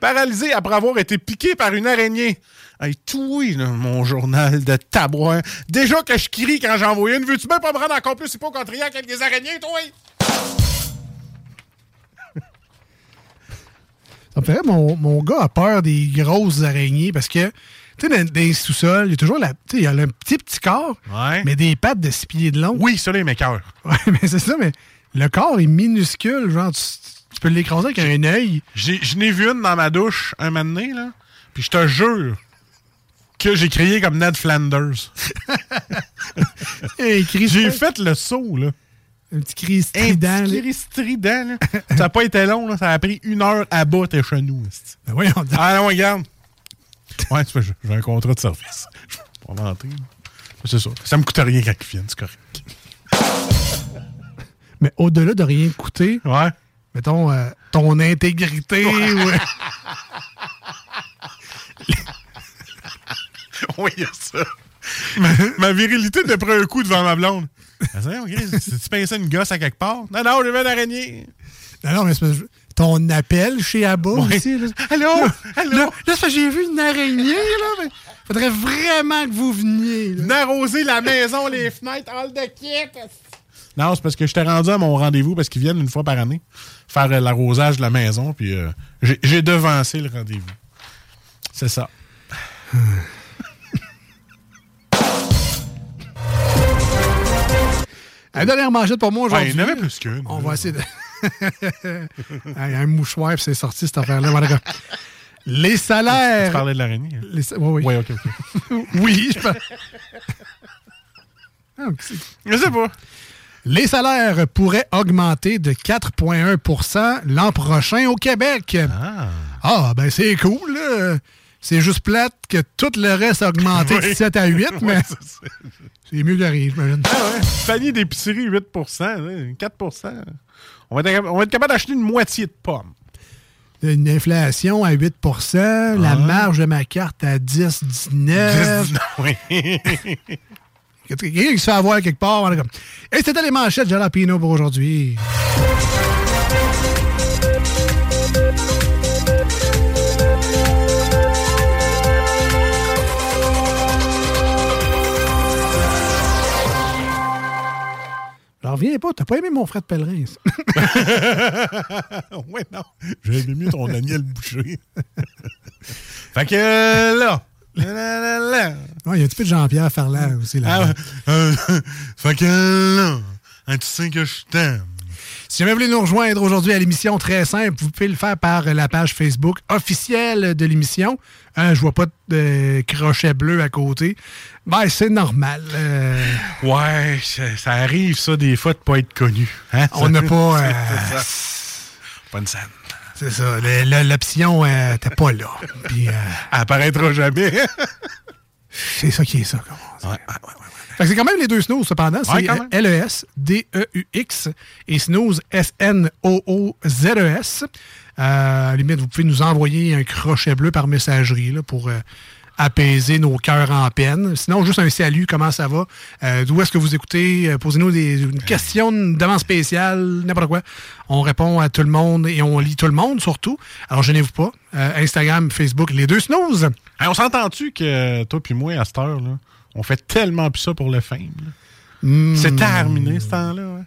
Paralysé après avoir été piqué par une araignée. Hey, tout oui, là, mon journal de tabouin. Déjà que je crie quand j'en vois une. Veux-tu même pas me rendre encore plus hypochondriaque avec des araignées, toi? *laughs* Ça me ferait, mon, mon gars a peur des grosses araignées parce que, tu sais, dans, dans les sous-sols, il y a toujours la. Tu sais, il y a un petit, petit corps, Ouais. mais des pattes de 6 pieds de long. Oui, ça, les m'écoeure. *laughs* Ouais, mais c'est ça, mais le corps est minuscule. Genre, tu, tu peux l'écraser avec un œil. Je n'ai vu une dans ma douche un moment donné, là. Puis je te jure que j'ai crié comme Ned Flanders. *laughs* J'ai fait le saut, là. Un petit cri strident. Un petit cri strident, là. ça n'a pas été long, là. Ça a pris une heure à bas tes genoux. Ben voyons donc. Ah non, regarde. Ouais, j'ai un contrat de service. Je vais pas mentir. C'est ça. Ça me coûte rien quand ils viennent, c'est correct. Mais au-delà de rien coûter, ouais. mettons, euh, ton intégrité. ou- *laughs* *laughs* oui, il y a ça. ma, ma virilité de près un coup devant ma blonde. Elle dit, oh, Chris, tu pinçais une gosse à quelque part? Non, non, j'ai vu une araignée. Non, non, mais c'est parce que ton appel chez Abba Ouais. aussi. Là. Allô? Allô? Là, là, c'est parce que j'ai vu une araignée, là. Mais faudrait vraiment que vous veniez. N'arroser la maison, les fenêtres, all de kit. Non, c'est parce que je t'ai rendu à mon rendez-vous parce qu'ils viennent une fois par année faire euh, l'arrosage de la maison, puis euh, j'ai j'ai devancé le rendez-vous. C'est ça. *sighs* La dernière manchette pour moi aujourd'hui. Il y en avait plus qu'une. On va essayer de. *laughs* Ah, un mouchoir, puis c'est sorti cette affaire-là. Les salaires. Tu parlais de l'araignée? hein? Sa- Oui, oui. Ouais, ok, ok. *laughs* oui, je parle. *laughs* Ah, Je sais pas. Les salaires pourraient augmenter de 4,1% l'an prochain au Québec. Ah, ben c'est cool. là. C'est juste plate que tout le reste a augmenté de Oui. 7 à 8, *laughs* mais c'est mieux que rien, j'imagine. Ah ouais. Panier d'épicerie, 8 là, 4 on va, être, on va être capable d'acheter une moitié de pommes. Une inflation à 8% la marge de ma carte à 10, 19. 19, oui. *laughs* Quelqu'un qui se fait avoir quelque part. on est comme, Et c'était les manchettes Jalapino pour aujourd'hui. Reviens pas. T'as pas aimé mon frère de pèlerin. ça? *laughs* ouais, non. J'avais mieux ton Daniel Boucher. *laughs* fait que euh, là. il y a un petit peu de Jean-Pierre Ferland aussi. Là Ah. Euh, *laughs* fait que là. hein, tu sais que je t'aime. Si jamais vous voulez nous rejoindre aujourd'hui à l'émission, très simple, vous pouvez le faire par la page Facebook officielle de l'émission. Hein, je vois pas de crochet bleu à côté. Ben, c'est normal. Euh, Ouais, ça, arrive, ça, des fois, de pas être connu. Hein? On n'a pas, *laughs* C'est- euh. Pas une scène. c'est ça. L'option euh, n'était pas là. Puis, euh, Elle apparaîtra jamais. *laughs* c'est ça qui est ça. comment. Fait que c'est quand même les deux snooze, cependant. Ouais, C'est quand même. L-E-S, D-E-U-X et snooze, S-N-O-O-Z-E-S. Euh, à la limite, vous pouvez nous envoyer un crochet bleu par messagerie là, pour euh, apaiser nos cœurs en peine. Sinon, juste un salut, comment ça va? Euh, D'où est-ce que vous écoutez? Euh, Posez-nous des, une question, une demande spéciale, n'importe quoi. On répond à tout le monde et on lit tout le monde, surtout. Alors, gênez-vous pas. Euh, Instagram, Facebook, les deux snooze. Hey, on s'entend-tu que toi puis moi, à cette heure, là, on fait tellement plus ça pour le fame? Hmm. C'est terminé, ce temps-là. ouais.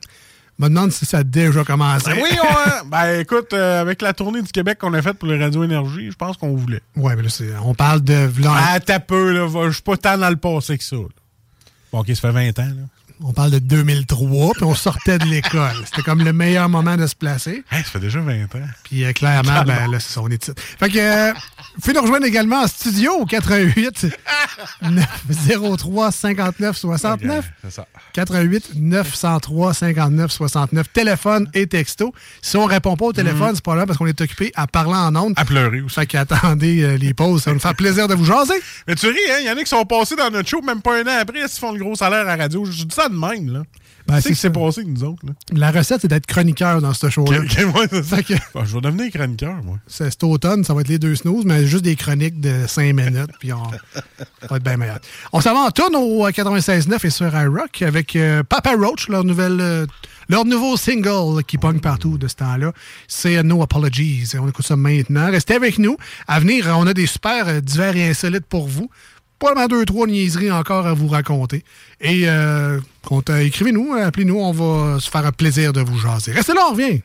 Je me demande si ça a déjà commencé. Ben oui, *laughs* on- ben écoute, euh, avec la tournée du Québec qu'on a faite pour le Radio Énergie, je pense qu'on voulait. Ouais, mais là, c'est- on parle de... Ah, t'as peu, là. Je suis pas tant dans le passé que ça. là. Bon, OK, ça fait 20 ans, là. On parle de 2003, puis on sortait de l'école. C'était comme le meilleur moment de se placer. Hey, ça fait déjà 20 ans. Puis euh, clairement, ben, là, c'est ça, on est titre. Fait que, euh, vous pouvez nous rejoindre également en studio au 88 903 59 69. C'est ça. 88 903 59 69. Téléphone et texto. Si on répond pas au téléphone, c'est pas là parce qu'on est occupé à parler en ondes. À pleurer aussi. Fait qu'attendez euh, les pauses. Ça va nous faire plaisir de vous jaser. Mais tu ris, hein? Il y en a qui sont passés dans notre show, même pas un an après, s'ils font le gros salaire à la radio. Je dis ça de même, là. Ben, c'est que c'est ça. passé avec nous autres, là? La recette, c'est d'être chroniqueur dans ce show-là. Que- Bon, je vais devenir chroniqueur, moi. C'est cet automne, ça va être les deux snooze, mais juste des chroniques de 5 minutes, puis on ça *laughs* va être bien meilleur. On s'en va en tourne au 96.9 et sur iRock avec euh, Papa Roach, leur nouvelle, euh, leur nouveau single qui pogne partout de ce temps-là. C'est euh, No Apologies. On écoute ça maintenant. Restez avec nous. À venir, on a des super euh, divers et insolites pour vous. Probablement deux, trois niaiseries encore à vous raconter. Et euh, écrivez-nous, appelez-nous, on va se faire un plaisir de vous jaser. Restez là, on revient.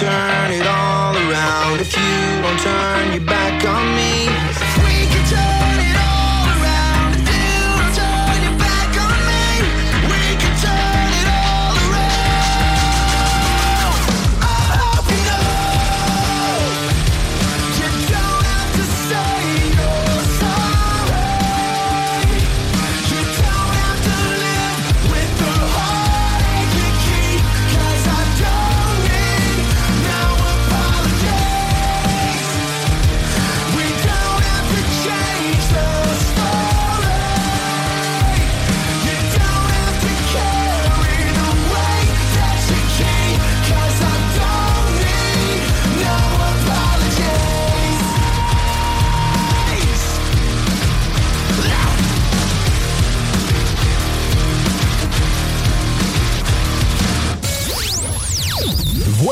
Turn it all around. If you don't turn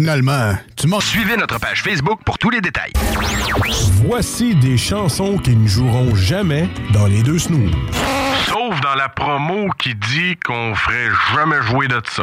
Finalement, tu m'as... Suivez notre page Facebook pour tous les détails. Voici des chansons qui ne joueront jamais dans les deux snooze. Sauf dans la promo qui dit qu'on ferait jamais jouer de ça.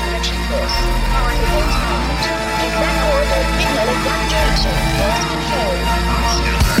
this are order, signal is one direction, most.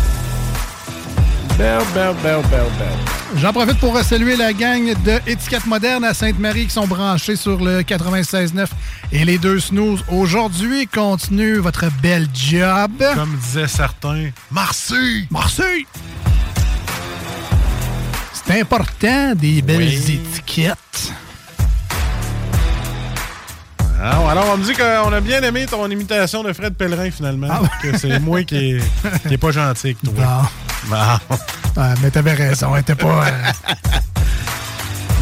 Belle, belle, belle, belle, belle. J'en profite pour saluer la gang de Étiquette Moderne à Sainte-Marie qui sont branchés sur le 96.9 et les deux snooze. Aujourd'hui, continue votre bel job. Comme disaient certains, Marcy! Marcy! C'est important, des belles Oui. étiquettes. Ah, alors, on me dit qu'on a bien aimé ton imitation de Fred Pellerin, finalement. Ah Que c'est moi qui est pas gentil avec toi. Bon. Ah, mais t'avais raison, elle était pas... euh, *laughs*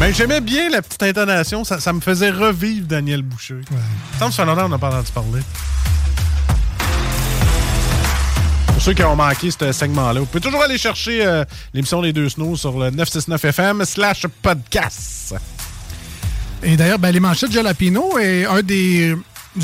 Ben, j'aimais bien la petite intonation. Ça, ça me faisait revivre Daniel Boucher. Me que ça fait longtemps qu'on n'a pas entendu parler. Pour ceux qui ont manqué ce segment-là, vous pouvez toujours aller chercher euh, l'émission Les Deux Snows sur le 969FM slash podcast. Et d'ailleurs, ben, les manchettes Jalapino est un des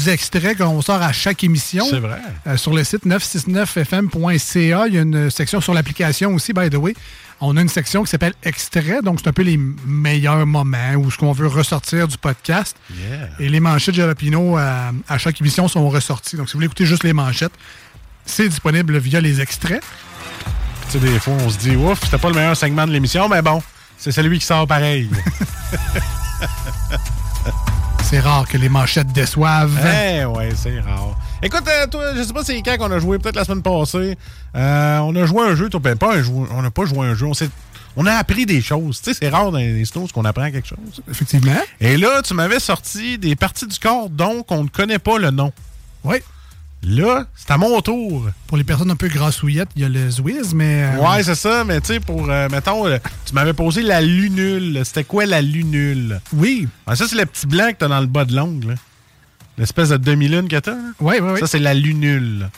extraits qu'on sort à chaque émission. C'est vrai. Euh, sur le site 969fm.ca, il y a une section sur l'application aussi, by the way. On a une section qui s'appelle Extrait, donc c'est un peu les meilleurs moments ou ce qu'on veut ressortir du podcast. Yeah. Et les manchettes Jalapino à, à chaque émission sont ressorties. Donc si vous voulez écouter juste les manchettes, c'est disponible via les extraits. Tu sais, des fois, on se dit, ouf, c'était pas le meilleur segment de l'émission, mais bon, c'est celui qui sort pareil. *laughs* *laughs* C'est rare que les manchettes déçoivent. Eh ouais, c'est rare. Écoute, euh, toi, je sais pas c'est quand qu'on a joué, peut-être la semaine passée. Euh, on a joué un jeu, toi, ben, pas un jeu, on n'a pas joué un jeu, on s'est on a appris des choses. Tu sais, c'est rare dans les snows qu'on apprend quelque chose. Effectivement. Et là, tu m'avais sorti des parties du corps dont on ne connaît pas le nom. Oui. Là, c'est à mon tour. Pour les personnes un peu grassouillettes, il y a le Zwiz, mais... euh, Ouais, c'est ça, mais tu sais, pour, euh, mettons, euh, tu m'avais posé la lunule. C'était quoi la lunule? Oui. ça, c'est le petit blanc que t'as dans le bas de l'ongle. L'espèce de demi-lune que t'as. là. Oui, oui, oui. Ça, c'est la lunule.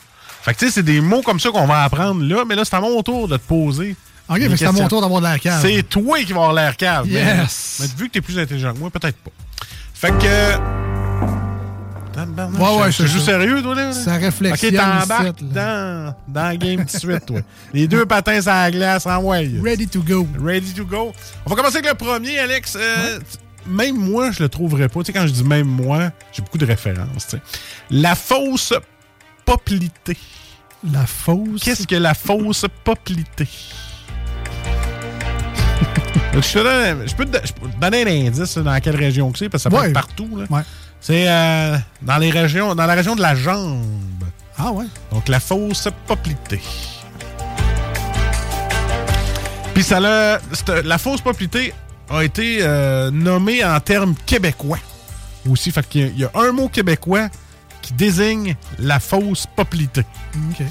Fait que tu sais, c'est des mots comme ça qu'on va apprendre là, mais là, c'est à mon tour de te poser. OK, mais c'est à mon tour d'avoir de la cave. C'est toi qui vas avoir l'air cave. mais- Yes. Mais, vu que t'es plus intelligent que moi, peut-être pas. Fait que. Ouais, ouais, je- joue sérieux, toi, là? Ça réflexionne Ok, t'embarques dans, dans la game tout de suite, toi. Les deux patins sur la glace, en way. Ready to go. Ready to go. On va commencer avec le premier, Alex. Euh, Même moi, je le trouverais pas. Tu sais, quand je dis même moi, j'ai beaucoup de références. La fausse poplité. La fausse? Qu'est-ce que la fausse poplité? *laughs* je, te donne- je peux te, je peux te donner un indice dans quelle région que c'est, parce que ça peut Ouais. être partout. là. Ouais. C'est euh, dans les régions, dans la région de la jambe. Ah ouais? Donc la fausse poplité. Puis ça l'a. La fausse poplité a été euh, nommée en termes québécois aussi. Fait qu'il y a- il y a un mot québécois qui désigne la fausse poplité. OK.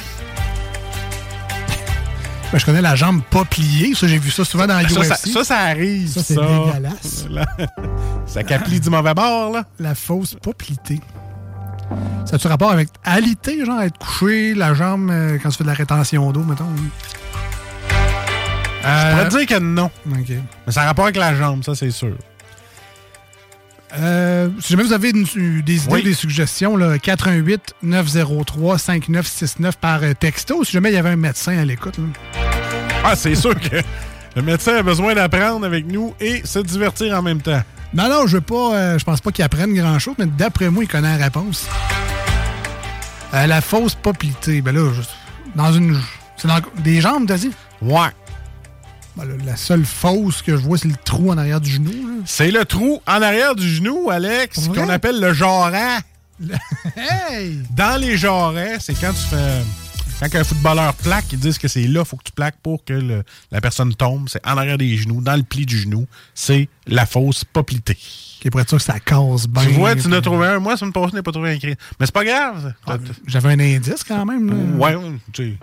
Ben, je connais la jambe pas pliée. Ça, j'ai vu ça souvent dans Ça, UFC. ça, ça, ça arrive. Ça, c'est dégueulasse. *laughs* Ça caplie du mauvais bord, là. La fausse poplité. Ça a-tu rapport avec alité, genre être couché, la jambe euh, quand tu fais de la rétention d'eau, mettons? Je pourrais te dire que non. Mais ça a rapport avec la jambe, ça, c'est sûr. Euh, si jamais vous avez une- des idées Oui. ou des suggestions, là, 418-903-5969 par euh, texto, si jamais il y avait un médecin à l'écoute. Ah, c'est sûr que le médecin a besoin d'apprendre avec nous et se divertir en même temps. Non, non, je veux pas. euh, je pense pas qu'il apprenne grand-chose, mais d'après moi, il connaît la réponse. Euh, la fausse poplité. Ben là, je- dans une. C'est dans des jambes, t'as dit? Ouais. Ben, la seule fausse que je vois, c'est le trou en arrière du genou. C'est le trou en arrière du genou, Alex, qu'on appelle le jarret. *laughs* Hey! Dans les jarrets, c'est quand tu fais. Quand un footballeur plaque, ils disent que c'est là, faut que tu plaques pour que le- la personne tombe. C'est en arrière des genoux, dans le pli du genou. C'est la fausse poplité. Qui est pour être sûr que ça casse bien. tu vois, tu en as trouvé un. Moi, ça me passe, je n'ai pas trouvé un cri. Mais c'est pas grave. T'as- J'avais un indice quand même. là. Ouais, tu sais,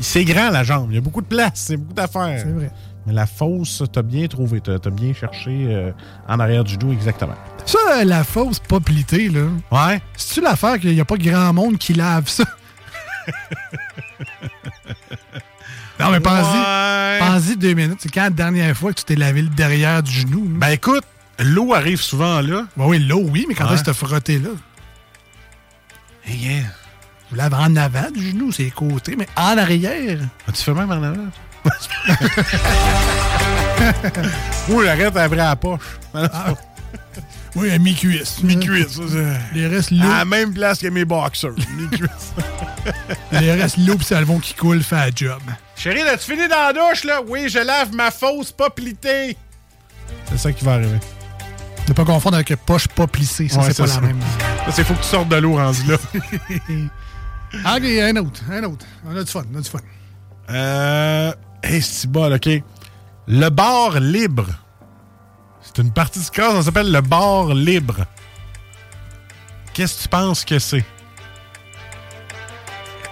c'est grand la jambe. Il y a beaucoup de place, c'est beaucoup d'affaires. C'est vrai. Mais la fausse, t'as bien trouvé. T'as as bien cherché euh, en arrière du genou exactement. Ça, euh, la fausse poplité, là. Ouais. C'est-tu l'affaire qu'il n'y a pas grand monde qui lave ça? *laughs* non, mais pense-y. Ouais. Pense-y deux minutes. C'est quand la dernière fois que tu t'es lavé le derrière du genou? Ben écoute, l'eau arrive souvent là. Ben oui, l'eau, oui, mais quand Ouais. est-ce que tu t'as frotté là? Hey, yeah. Tu laves en avant du genou, c'est les côtés, mais en arrière. Ah, tu fais même en avant? *laughs* oui, arrête après la poche. Oui, à mi-cuisse. Mi-cuisse. Les restes. À la même place que mes boxers. Mi-cuisse. *laughs* Les restes l'eau pis savon qui coule fait la job. Chérie, as-tu fini dans la douche, là? Oui, je lave ma fausse poplité. C'est ça qui va arriver. Ne pas confondre avec poche pas plissée, ça Ouais, c'est pas ça. la même. C'est faut que tu sortes de l'eau rendu là. *laughs* Ok, un autre, un autre. On a du fun, on a du fun. Euh. Hey, c'est bon, OK. Le bar libre. C'est une partie du corps, ça s'appelle le bar libre. Qu'est-ce que tu penses que c'est?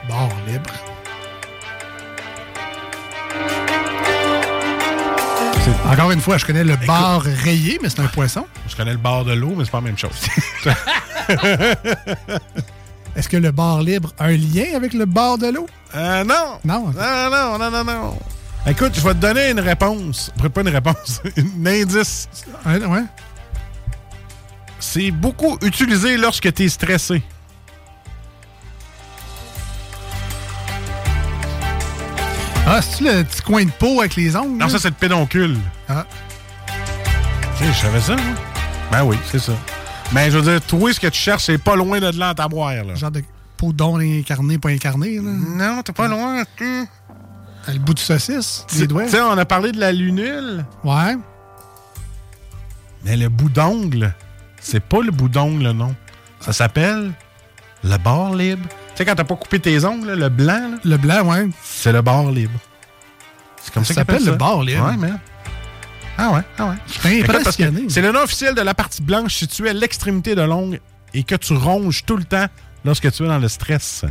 Bar libre. Encore une fois, je connais le bar rayé, mais c'est un poisson. Je connais le bar de l'eau, mais c'est pas la même chose. *laughs* Est-ce que le bar libre a un lien avec le bar de l'eau? Euh, non. Non. Non, non, non, non, non. Écoute, je vais te donner une réponse. Pas une réponse, *laughs* un indice. ouais. C'est beaucoup utilisé lorsque tu es stressé. Ah, c'est-tu le petit coin de peau avec les ongles? Non, là? ça, c'est le pédoncule. Ah. Tu sais, je savais ça, moi. Ben oui, c'est ça. Mais je veux dire, toi, ce que tu cherches, c'est pas loin de là en taboire, là. Genre de peau d'ongle incarné, pas incarné. Là. Non, t'es pas loin. tu- Le bout du saucisse, les doigts. Tu sais, on a parlé de la lunule. Ouais. Mais le bout d'ongle, c'est pas le bout d'ongle, non. Ça s'appelle le bord libre. Tu sais, quand t'as pas coupé tes ongles, là, le blanc, là, Le blanc, ouais. c'est le bord libre. C'est comme ça, Ça s'appelle le bord libre. Ouais, mais. Ah ouais, ah ouais. Je impressionné. C'est le nom officiel de la partie blanche située à l'extrémité de l'ongle et que tu ronges tout le temps lorsque tu es dans le stress.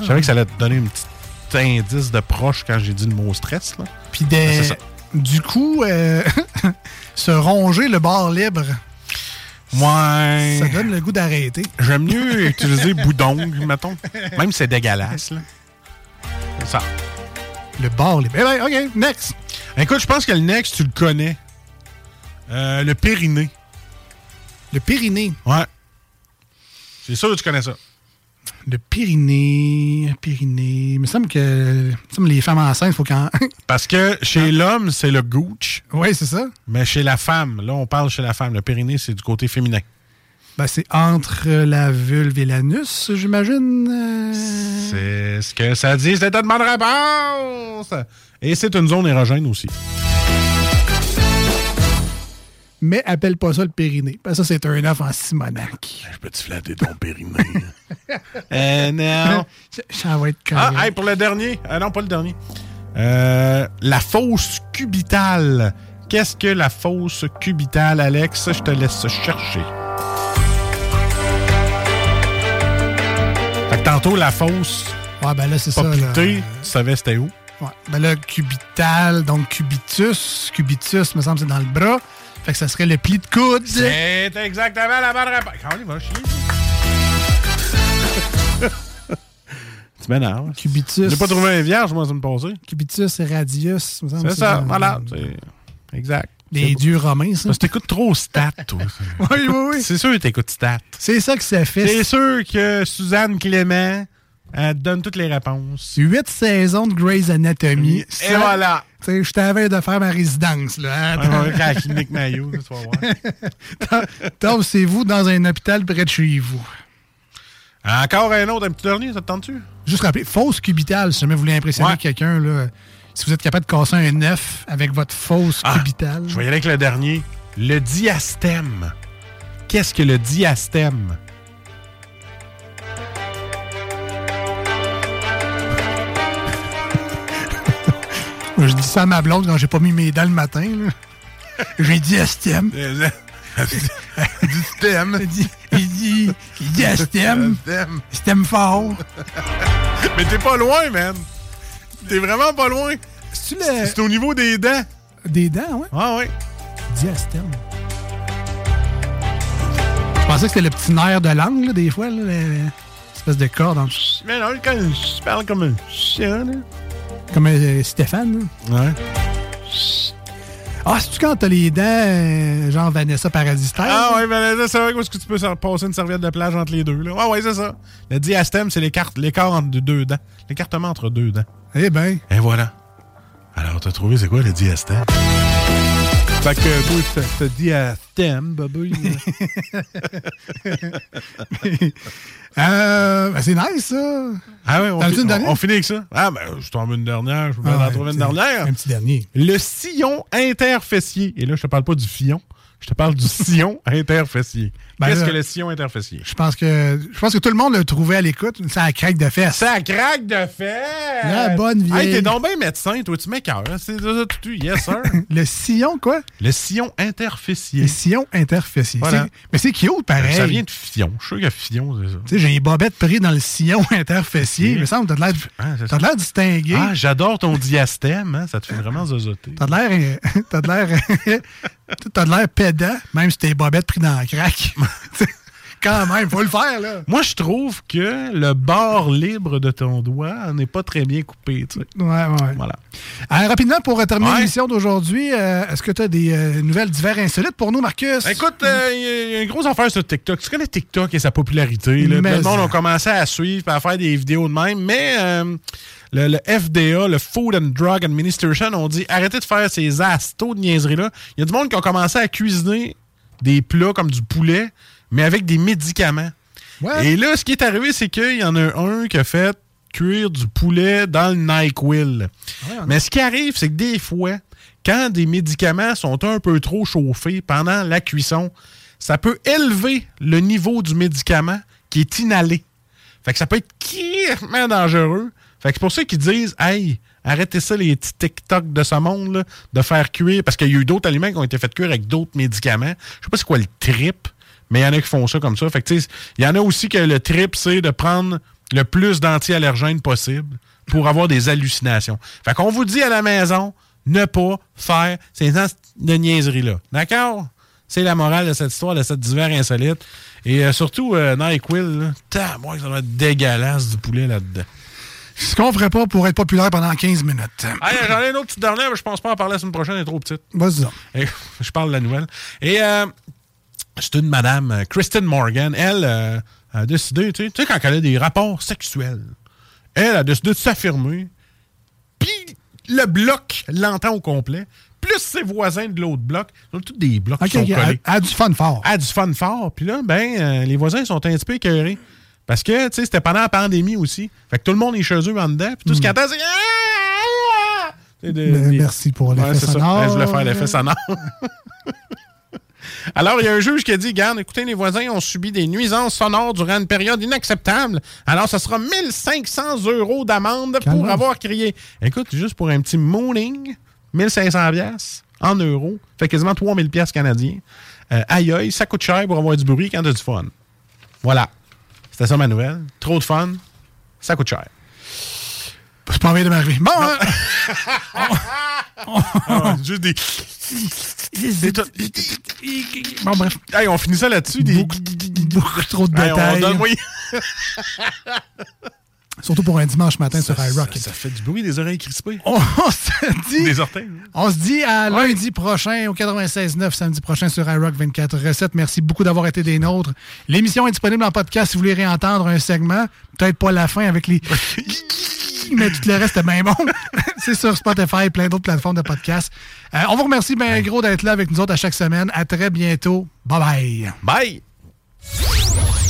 Je savais que ça allait te donner un petit indice de proche quand j'ai dit le mot stress. Là. Puis Ben, des- ça. du coup, euh, *laughs* se ronger le bar libre, Ouais. ça donne le goût d'arrêter. J'aime mieux *laughs* utiliser bout d'ongle, mettons. Même si c'est dégueulasse. Là. Ça. Le bar libre. Eh ben, OK, next. Écoute, je pense que le next, tu le connais. Euh, le périnée. Le périnée? Ouais. C'est sûr que tu connais ça. Le périnée. Périnée. Il me semble que me semble les femmes enceintes, il faut qu'en. *laughs* Parce que chez l'homme, c'est le gooch. oui, c'est ça. Mais chez la femme, là, on parle chez la femme. Le périnée, c'est du côté féminin. Ben, c'est entre la vulve et l'anus, j'imagine. euh. C'est ce que ça dit, c'est une bonne réponse! Et c'est une zone érogène aussi. Mais appelle pas ça le périnée. Parce que ça, c'est un œuf en Simonac. Je peux te flatter ton périnée. *laughs* euh, non. *laughs* Ça va être Ah, correct. hey, pour le dernier. Ah non, pas le dernier. Euh, la fosse cubitale. Qu'est-ce que la fosse cubitale, Alex? Je te laisse chercher. Fait que tantôt, la fosse Ouais, ben là, c'est ça. là. tu savais c'était où? Ouais. Ben là, cubital, donc cubitus. Cubitus, me semble, c'est dans le bras. Fait que ça serait le pli de coude. C'est exactement la bonne réponse. Quand il va chier. *laughs* tu m'énerves. Cubitus. J'ai pas trouvé un vierge, moi, ça me passait. Cubitus radius. me semble, C'est ça, dans- voilà. Exact. Les dieux romains, ça. Parce que t'écoutes trop stat, toi. *laughs* oui, oui, oui. C'est sûr que t'écoutes stat. C'est ça que ça fait. C'est sûr que Suzanne Clément, elle te donne toutes les réponses. Huit saisons de Grey's Anatomy. Et voilà. Je t'avais de faire ma résidence, là. Ouais, ouais, à la clinique Maillot, tu vas voir. *laughs* Tassez-vous dans un hôpital près de chez vous. Encore un autre, un petit dernier, ça te tente-tu? Juste rappeler, fausse cubitale, si jamais vous voulez impressionner Ouais. quelqu'un, là. si vous êtes capable de casser un œuf avec votre fausse cubitale. Ah, Je vais y aller avec le dernier. Le diastème. Qu'est-ce que le diastème? Je dis ça à ma blonde quand j'ai pas mis mes dents le matin. J'ai dit. *laughs* Diastème. Il dit, il dit, il *laughs* fort. Mais t'es pas loin, man. T'es vraiment pas loin. C'est au niveau des dents. Des dents, ouais? Ah, ouais. Diastème. Je pensais que c'était le petit nerf de langue, là, des fois, là, le- l'espèce de corde en Mais non, quand je parle comme un chien, là. Comme euh, Stéphane. là. Ouais. Ah, c'est-tu quand t'as les dents, euh, genre Vanessa Paradis? Ah ouais, là, c'est vrai où est-ce que tu peux se passer une serviette de plage entre les deux. Là? Ah ouais, c'est ça. Le diastème, c'est l'écart l'écart entre deux dents. L'écartement entre deux dents. Eh ben. Et voilà. Alors, t'as trouvé c'est quoi le diastème? Fait que toi, t'as- t'as dit à thème, babouille. *laughs* euh, ben, c'est nice, ça. Ah ouais, on, fi- une on- dernière? on finit avec ça. Ah ben, je tombe une dernière, je vais Ah en trouver une dernière. Un petit dernier. Le sillon interfessier. Et là, je te parle pas du fion, je te parle du sillon *laughs* interfessier. Ben Qu'est-ce que le sillon interfessier? Je pense que je pense que tout le monde l'a trouvé à l'écoute. À craque de fesses. Ça craque de fesses! La bonne vieille. Hey, t'es donc bien médecin, toi, tu m'écœures. hein? C'est ça. Yes, sir. *laughs* Le sillon, quoi? Le sillon interfessier. Le sillon interfessier. Voilà. C'est- Mais c'est cute, pareil. Ça vient de fion. Je suis sûr que fion, c'est ça. Tu sais, j'ai les bobettes prises dans le sillon *laughs* interfessier. Il me semble que t'as de l'air Ah, l'air distingué. Ah, j'adore ton diastème, hein? ça te fait vraiment zozoter. T'as de l'air. T'as de l'air. T'as de l'air pédant, même si t'es bobettes pris dans le crack. *laughs* Quand même, faut le faire, là. Moi, je trouve que le bord libre de ton doigt n'est pas très bien coupé. Tu sais. Ouais, ouais. Voilà. Euh, rapidement, pour terminer Ouais. l'émission d'aujourd'hui, euh, est-ce que tu as des euh, nouvelles divers insolites pour nous, Marcus? Écoute, euh, il y a- il y, a une grosse affaire sur TikTok. Tu connais TikTok et sa popularité. Là? Mais Le monde a commencé à suivre et à faire des vidéos de même. Mais le, le FDA, le Food and Drug Administration, ont dit arrêtez de faire ces astos de niaiseries-là. Il y a du monde qui a commencé à cuisiner des plats comme du poulet, mais avec des médicaments. Et là, ce qui est arrivé, c'est qu'il y en a un qui a fait cuire du poulet dans le NyQuil. Mais ce qui arrive, c'est que des fois, quand des médicaments sont un peu trop chauffés pendant la cuisson, ça peut élever le niveau du médicament qui est inhalé. Fait que ça peut être crissement dangereux. Fait que c'est pour ça qu'ils disent Hey, arrêtez ça, les petits TikTok de ce monde, là, de faire cuire. Parce qu'il y a eu d'autres aliments qui ont été faits cuire avec d'autres médicaments. Je sais pas c'est quoi le trip, mais il y en a qui font ça comme ça. Fait que il y en a aussi que le trip, c'est de prendre le plus d'anti-allergènes possible pour avoir des hallucinations. Fait qu'on vous dit à la maison, ne pas faire ces de niaiseries-là. D'accord? C'est la morale de cette histoire, de cette divers insolite. Et euh, surtout, euh, là, tain, moi, ça doit être dégueulasse du poulet là-dedans. Ce qu'on ferait pas pour être populaire pendant 15 minutes. Ah, J'en ai une autre petite dernière, mais je pense pas en parler la semaine prochaine, elle est trop petite. Vas-y. je parle de la nouvelle. Et euh, c'est une madame, euh, Kristen Morgan, elle euh, a décidé, tu sais, quand elle a des rapports sexuels, elle a décidé de s'affirmer, puis le bloc l'entend au complet, plus ses voisins de l'autre bloc, ont tous des blocs qui sont collés. elle- a du fun fort. Elle a du fun fort. Puis là, ben, euh, les voisins sont un petit peu écœurés. Parce que, tu sais, c'était pendant la pandémie aussi. Fait que tout le monde est chez eux en dedans. Puis tout ce entendent, c'est... Ah! C'est de- Ben, des- merci pour l'effet Ouais, c'est ça. sonore. Ouais, je voulais faire l'effet sonore. *laughs* Alors, il y a un juge qui a dit, garde, écoutez, les voisins ont subi des nuisances sonores durant une période inacceptable. Alors, ça sera 1500 euros d'amende pour avoir crié. Écoute, juste pour un petit mooning, 1500 pièces en euros, fait quasiment 3000 pièces canadiens. Euh, aïe aïe, ça coûte cher pour avoir du bruit quand t'as du fun. Voilà. C'était ça ma nouvelle. Trop de fun, ça coûte cher. C'est pas envie de m'arriver. Bon, hein? *laughs* *laughs* Ah, juste des... des tout- bon, bref. Hey, on finit ça là-dessus. Des... Beaucoup trop de Hey, on donne- oui. *laughs* Surtout pour un dimanche matin sur iRock. Ça fait du bruit des oreilles crispées. On se dit. Des orteils. On se dit à lundi prochain au 96.9, samedi prochain sur iRock 24 recettes. Merci beaucoup d'avoir été des nôtres. L'émission est disponible en podcast si vous voulez réentendre un segment. Peut-être pas la fin avec les... *laughs* Mais tout le reste est bien bon. *laughs* C'est sur Spotify et plein d'autres plateformes de podcast. Euh, on vous remercie bien gros d'être là avec nous autres à chaque semaine. À très bientôt. Bye bye. Bye.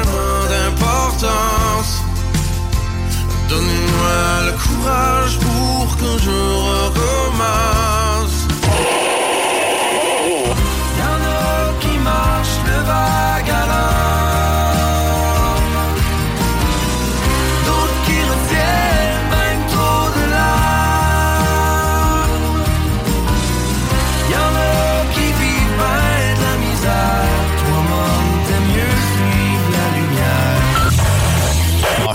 Donnez-moi le courage pour que je recommence.